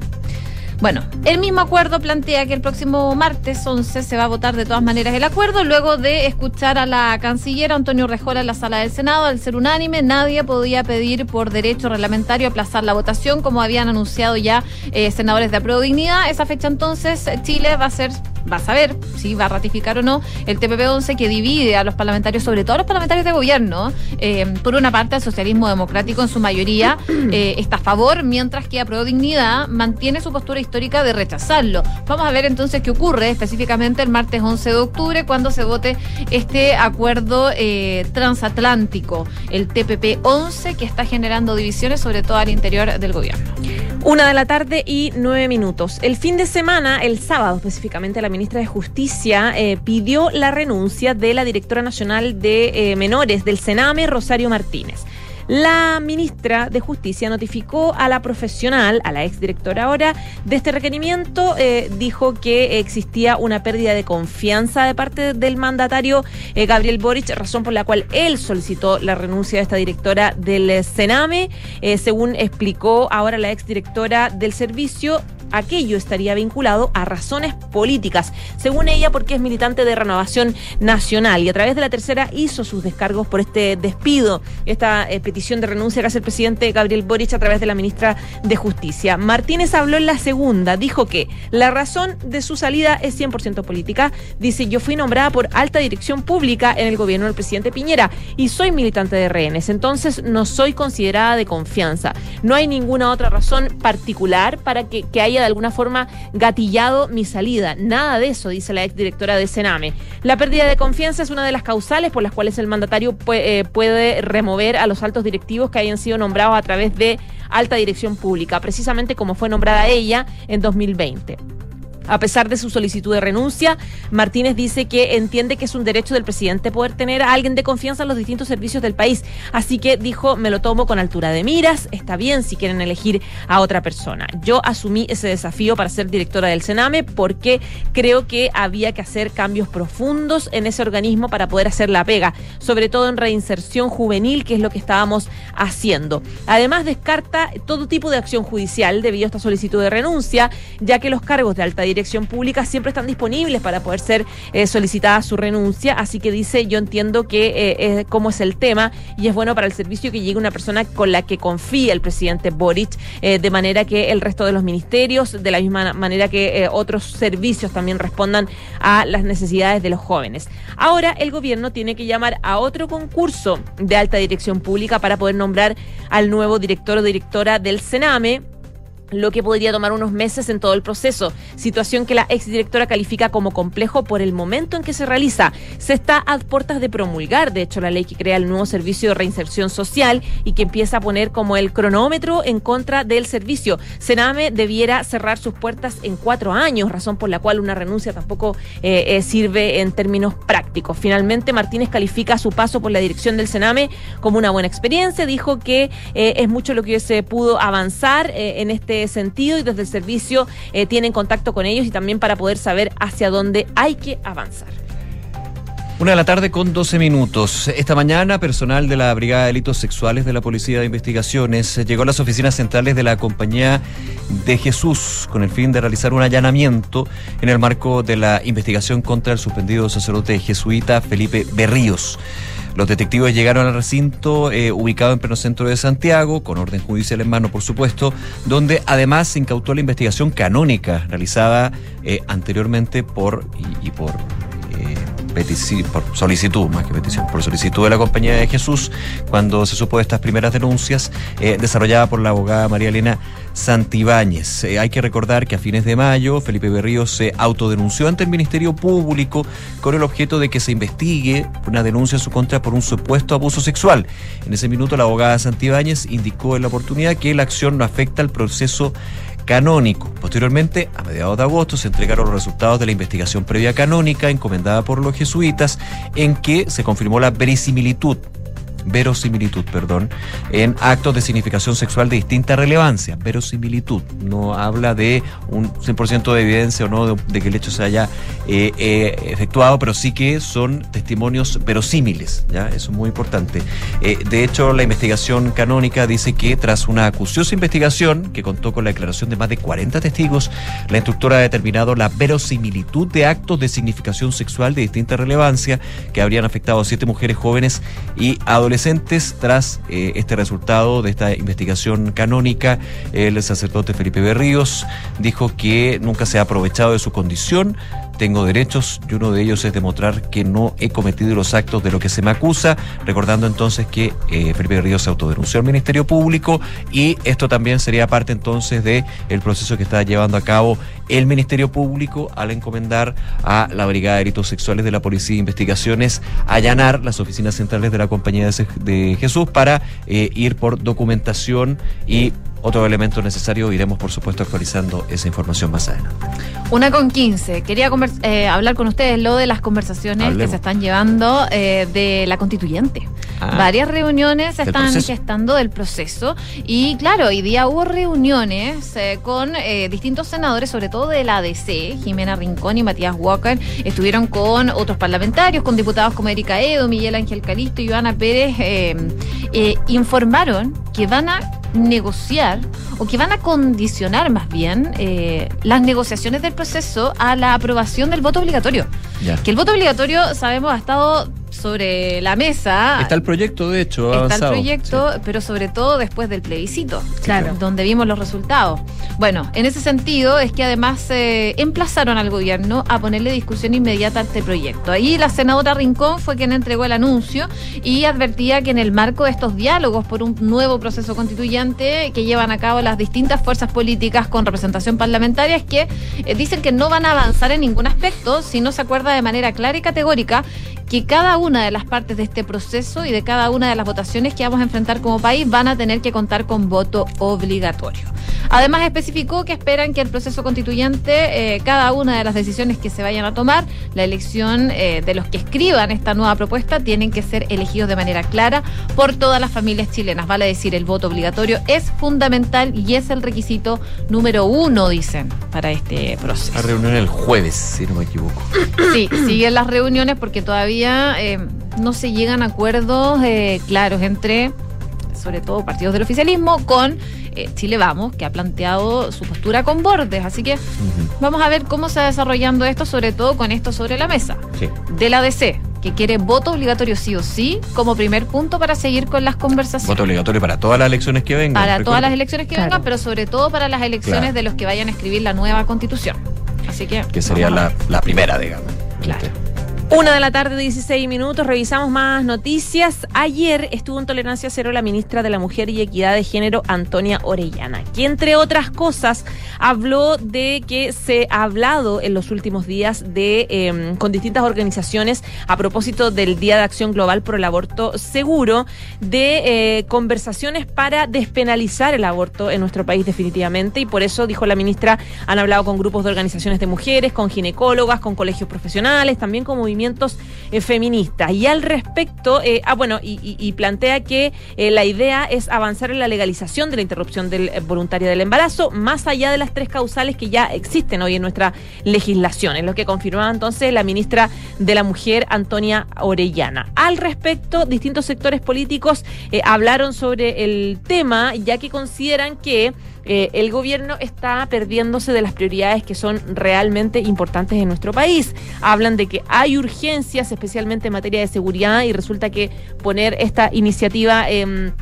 Bueno, el mismo acuerdo plantea que el próximo martes 11 se va a votar de todas maneras el acuerdo, luego de escuchar a la canciller Antonio Rejola en la sala del Senado. Al ser unánime, nadie podía pedir por derecho reglamentario aplazar la votación, como habían anunciado ya eh, senadores de Aprobodignidad. Esa fecha entonces, Chile va a ser va a saber si va a ratificar o no el TPP-11 que divide a los parlamentarios, sobre todo a los parlamentarios de gobierno. Eh, por una parte, el socialismo democrático en su mayoría eh, está a favor, mientras que a Pro Dignidad mantiene su postura histórica de rechazarlo. Vamos a ver entonces qué ocurre específicamente el martes 11 de octubre cuando se vote este acuerdo eh, transatlántico, el TPP-11, que está generando divisiones sobre todo al interior del gobierno. Una de la tarde y nueve minutos. El fin de semana, el sábado específicamente, la ministra de Justicia eh, pidió la renuncia de la directora nacional de eh, menores del Sename, Rosario Martínez. La ministra de Justicia notificó a la profesional, a la exdirectora ahora, de este requerimiento. Eh, dijo que existía una pérdida de confianza de parte del mandatario eh, Gabriel Boric, razón por la cual él solicitó la renuncia de esta directora del Sename. Eh, según explicó ahora la exdirectora del servicio, aquello estaría vinculado a razones políticas, según ella porque es militante de Renovación Nacional y a través de la tercera hizo sus descargos por este despido, esta eh, petición de renuncia que hace el presidente Gabriel Boric a través de la ministra de Justicia. Martínez habló en la segunda, dijo que la razón de su salida es 100% política. Dice, yo fui nombrada por alta dirección pública en el gobierno del presidente Piñera y soy militante de rehenes, entonces no soy considerada de confianza. No hay ninguna otra razón particular para que, que haya de alguna forma gatillado mi salida. Nada de eso, dice la exdirectora de Sename. La pérdida de confianza es una de las causales por las cuales el mandatario puede, eh, puede remover a los altos directivos que hayan sido nombrados a través de alta dirección pública, precisamente como fue nombrada ella en 2020. A pesar de su solicitud de renuncia, Martínez dice que entiende que es un derecho del presidente poder tener a alguien de confianza en los distintos servicios del país. Así que dijo, me lo tomo con altura de miras, está bien si quieren elegir a otra persona. Yo asumí ese desafío para ser directora del Sename porque creo que había que hacer cambios profundos en ese organismo para poder hacer la pega, sobre todo en reinserción juvenil, que es lo que estábamos haciendo. Además, descarta todo tipo de acción judicial debido a esta solicitud de renuncia, ya que los cargos de alta dirección dirección pública siempre están disponibles para poder ser eh, solicitada su renuncia. Así que dice, yo entiendo que eh, cómo es el tema y es bueno para el servicio que llegue una persona con la que confía el presidente Boric, eh, de manera que el resto de los ministerios, de la misma manera que otros servicios también respondan a las necesidades de los jóvenes. Ahora el gobierno tiene que llamar a otro concurso de alta dirección pública para poder nombrar al nuevo director o directora del Sename lo que podría tomar unos meses en todo el proceso, situación que la exdirectora califica como complejo por el momento en que se realiza. Se está a puertas de promulgar, de hecho, la ley que crea el nuevo servicio de reinserción social y que empieza a poner como el cronómetro en contra del servicio. Sename debiera cerrar sus puertas en cuatro años, razón por la cual una renuncia tampoco eh, eh, sirve en términos prácticos. Finalmente, Martínez califica su paso por la dirección del Sename como una buena experiencia, dijo que eh, es mucho lo que se pudo avanzar en este sentido y desde el servicio eh, tienen contacto con ellos y también para poder saber hacia dónde hay que avanzar. Una de la tarde con 12 minutos. Esta mañana, personal de la Brigada de Delitos Sexuales de la Policía de Investigaciones llegó a las oficinas centrales de la Compañía de Jesús con el fin de realizar un allanamiento en el marco de la investigación contra el suspendido sacerdote jesuita Felipe Berríos. Los detectives llegaron al recinto eh, ubicado en pleno centro de Santiago, con orden judicial en mano, por supuesto, donde además se incautó la investigación canónica realizada eh, anteriormente por y, por eh, por solicitud, más que petición, por solicitud de la Compañía de Jesús, cuando se supo de estas primeras denuncias, eh, desarrollada por la abogada María Elena Santibáñez. Eh, hay que recordar que a fines de mayo Felipe Berrío se autodenunció ante el Ministerio Público con el objeto de que se investigue una denuncia en su contra por un supuesto abuso sexual. En ese minuto la abogada Santibáñez indicó en la oportunidad que la acción no afecta al proceso canónico. Posteriormente, a mediados de agosto, se entregaron los resultados de la investigación previa canónica encomendada por los jesuitas, en que se confirmó la verisimilitud verosimilitud, perdón, en actos de significación sexual de distinta relevancia. Verosimilitud no habla de un 100% de evidencia o no de, que el hecho se haya eh, eh, efectuado, pero sí que son testimonios verosímiles, ¿ya? Eso es muy importante. Eh, de hecho, la investigación canónica dice que tras una acuciosa investigación que contó con la declaración de más de 40 testigos, la instructora ha determinado la verosimilitud de actos de significación sexual de distinta relevancia que habrían afectado a siete mujeres jóvenes y adolescentes tras eh, este resultado de esta investigación canónica. El sacerdote Felipe Berríos dijo que nunca se ha aprovechado de su condición tengo derechos y uno de ellos es demostrar que no he cometido los actos de lo que se me acusa, recordando entonces que eh, Felipe Ríos se autodenunció al Ministerio Público y esto también sería parte entonces de proceso que está llevando a cabo el Ministerio Público al encomendar a la Brigada de Delitos Sexuales de la Policía de Investigaciones allanar las oficinas centrales de la Compañía de Jesús para eh, ir por documentación y otro elemento necesario. Iremos, por supuesto, actualizando esa información más adelante. Una con 15. Quería eh, hablar con ustedes lo de las conversaciones Hablemos. que se están llevando eh, de la constituyente. Ah. Varias reuniones se están proceso. gestando del proceso y claro, hoy día hubo reuniones eh, con eh, distintos senadores, sobre todo de la ADC, Jimena Rincón y Matías Walker, estuvieron con otros parlamentarios, con diputados como Erika Edo, Miguel Ángel Calisto y Ivana Pérez, eh, informaron que van a negociar o que van a condicionar más bien eh, las negociaciones del proceso a la aprobación del voto obligatorio. Ya. Que el voto obligatorio, sabemos, ha estado sobre la mesa. Está el proyecto, de hecho, Está avanzado. el proyecto, pero sobre todo después del plebiscito, Claro. donde vimos los resultados. Bueno, en ese sentido es que además eh, emplazaron al gobierno a ponerle discusión inmediata a este proyecto. Ahí la senadora Rincón fue quien entregó el anuncio y advertía que en el marco de estos diálogos por un nuevo proceso constituyente que llevan a cabo las distintas fuerzas políticas con representación parlamentaria es que eh, dicen que no van a avanzar en ningún aspecto si no se acuerda de manera clara y categórica que cada una de las partes de este proceso y de cada una de las votaciones que vamos a enfrentar como país van a tener que contar con voto obligatorio. Además especificó que esperan que el proceso constituyente, eh, cada una de las decisiones que se vayan a tomar, la elección eh, de los que escriban esta nueva propuesta, tienen que ser elegidos de manera clara por todas las familias chilenas. Vale decir, el voto obligatorio es fundamental y es el requisito número uno, dicen, para este proceso. La reunión el jueves, si no me equivoco. Sí, siguen las reuniones porque todavía eh, no se llegan a acuerdos eh, claros entre, sobre todo, partidos del oficialismo con eh, Chile Vamos, que ha planteado su postura con bordes. Así que vamos a ver cómo se va desarrollando esto, sobre todo con esto sobre la mesa. Sí. De la DC, que quiere voto obligatorio sí o sí como primer punto para seguir con las conversaciones. Voto obligatorio para todas las elecciones que vengan. Para todas las elecciones que Claro. vengan, pero sobre todo para las elecciones Claro. de los que vayan a escribir la nueva constitución. Así que. Que sería la, la primera, digamos. Claro. Una de la tarde, 16 minutos, revisamos más noticias. Ayer estuvo en Tolerancia Cero la ministra de la Mujer y Equidad de Género, Antonia Orellana, que entre otras cosas habló de que se ha hablado en los últimos días de eh, con distintas organizaciones a propósito del Día de Acción Global por el Aborto Seguro, de eh, conversaciones para despenalizar el aborto en nuestro país definitivamente y por eso, dijo la ministra, han hablado con grupos de organizaciones de mujeres, con ginecólogas, con colegios profesionales, también con movimientos eh, feministas. Y al respecto, eh, ah, bueno, y, plantea que eh, la idea es avanzar en la legalización de la interrupción del, voluntaria del embarazo, más allá de las tres causales que ya existen hoy en nuestra legislación, es lo que confirmaba entonces la ministra de la Mujer, Antonia Orellana. Al respecto, distintos sectores políticos hablaron sobre el tema, ya que consideran que eh, el gobierno está perdiéndose de las prioridades que son realmente importantes en nuestro país. Hablan de que hay urgencias, especialmente en materia de seguridad, y resulta que poner esta iniciativa... em,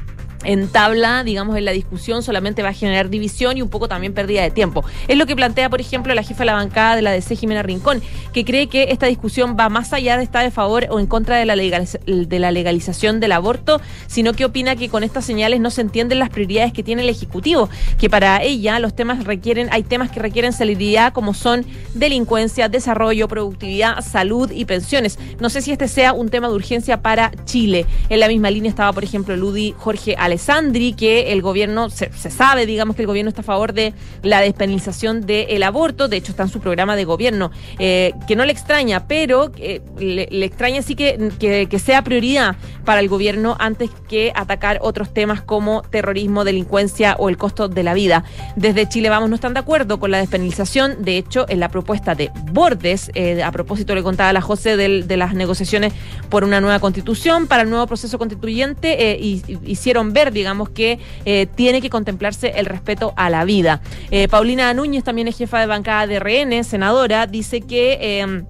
en tabla, digamos, en la discusión solamente va a generar división y un poco también pérdida de tiempo. Es lo que plantea, por ejemplo, la jefa de la bancada de la DC, Jimena Rincón, que cree que esta discusión va más allá de estar de favor o en contra de la, legaliz- de la legalización del aborto, sino que opina que con estas señales no se entienden las prioridades que tiene el Ejecutivo, que para ella los temas requieren, hay temas que requieren celeridad como son delincuencia, desarrollo, productividad, salud y pensiones. No sé si este sea un tema de urgencia para Chile. En la misma línea estaba, por ejemplo, Ludi Jorge Alessandri, que el gobierno, se, sabe, digamos, que el gobierno está a favor de la despenalización del aborto. De hecho, está en su programa de gobierno, eh, que no le extraña, pero eh, le, extraña sí que, que, sea prioridad para el gobierno antes que atacar otros temas como terrorismo, delincuencia o el costo de la vida. Desde Chile Vamos no están de acuerdo con la despenalización. De hecho, en la propuesta de Bordes, eh, a propósito le contaba a la José de, las negociaciones por una nueva constitución, para el nuevo proceso constituyente, eh, hicieron ver, digamos, que eh, tiene que contemplarse el respeto a la vida. Eh, Paulina Núñez, también es jefa de bancada de RN, senadora, dice que...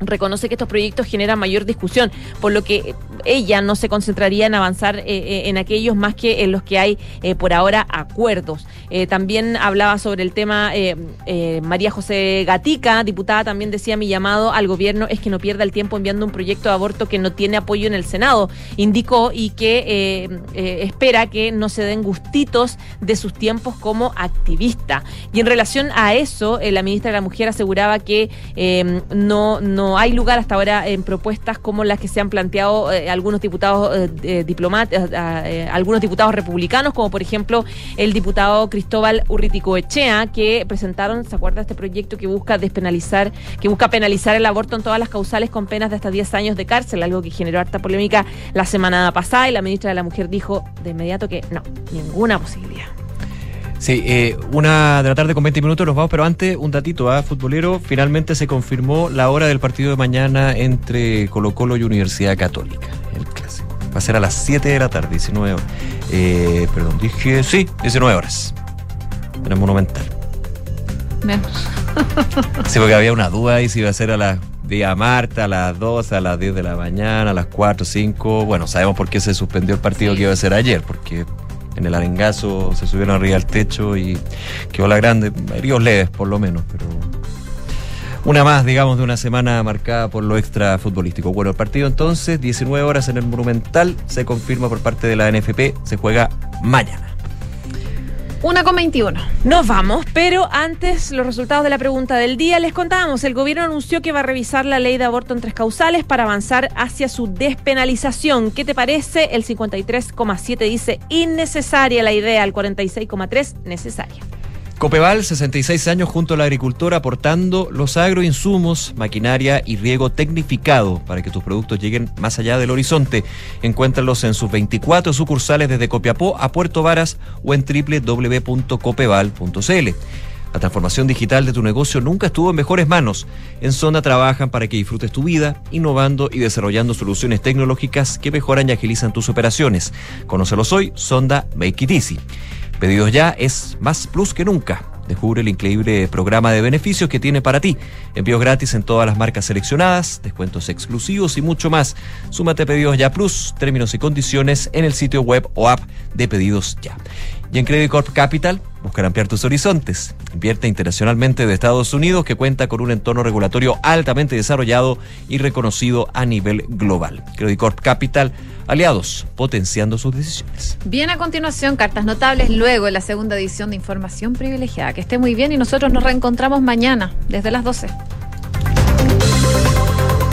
reconoce que estos proyectos generan mayor discusión, por lo que ella no se concentraría en avanzar eh, eh, en aquellos más que en los que hay eh, por ahora acuerdos. También hablaba sobre el tema María José Gatica, diputada, también decía mi llamado al gobierno es que no pierda el tiempo enviando un proyecto de aborto que no tiene apoyo en el Senado. Indicó y que espera que no se den gustitos de sus tiempos como activista. Y en relación a eso, la ministra de la Mujer aseguraba que eh, no, no hay lugar hasta ahora en propuestas como las que se han planteado eh, algunos diputados eh, eh, eh, algunos diputados republicanos, como por ejemplo el diputado Cristóbal Urritico Echea, que presentaron, ¿se acuerda este proyecto que busca despenalizar, que busca penalizar el aborto en todas las causales con penas de hasta 10 años de cárcel, algo que generó harta polémica la semana pasada y la ministra de la Mujer dijo de inmediato que no, ninguna posibilidad. Sí, eh, una de la tarde con 20 minutos nos vamos, pero antes un datito a futbolero. Finalmente se confirmó la hora del partido de mañana entre Colo Colo y Universidad Católica, el clásico. Va a ser a las 7 de la tarde, 19 horas. Eh, perdón, dije, sí, 19 horas. En el Monumental. Bien. Sí, porque había una duda ahí si iba a ser a las día martes, a las 12, a las 10 de la mañana, a las 4, 5. Bueno, sabemos por qué se suspendió el partido que iba a ser ayer, porque en el arengazo se subieron arriba al techo y quedó la grande, heridos leves por lo menos, pero una más, digamos, de una semana marcada por lo extra futbolístico. Bueno, el partido entonces, 19 horas en el Monumental, se confirma por parte de la NFP, se juega mañana. Una con 21. Nos vamos, pero antes los resultados de la pregunta del día les contábamos. El gobierno anunció que va a revisar la ley de aborto en tres causales para avanzar hacia su despenalización. ¿Qué te parece? El 53,7 dice innecesaria la idea, el 46,3 necesaria. Copeval, 66 años junto a la agricultora aportando los agroinsumos, maquinaria y riego tecnificado para que tus productos lleguen más allá del horizonte. Encuéntralos en sus 24 sucursales desde Copiapó a Puerto Varas o en www.copeval.cl. La transformación digital de tu negocio nunca estuvo en mejores manos. En Sonda trabajan para que disfrutes tu vida, innovando y desarrollando soluciones tecnológicas que mejoran y agilizan tus operaciones. Conócelos hoy, Sonda Make It Easy. Pedidos ya es más plus que nunca. Descubre el increíble programa de beneficios que tiene para ti. Envíos gratis en todas las marcas seleccionadas, descuentos exclusivos y mucho más. Súmate a Pedidos Ya Plus, términos y condiciones en el sitio web o app de Pedidos Ya. Y en Credit Corp Capital, buscar ampliar tus horizontes. Invierte internacionalmente de Estados Unidos que cuenta con un entorno regulatorio altamente desarrollado y reconocido a nivel global. Credit Corp Capital, aliados, potenciando sus decisiones. Bien, a continuación, cartas notables, luego en la segunda edición de Información Privilegiada. Que esté muy bien y nosotros nos reencontramos mañana desde las 12.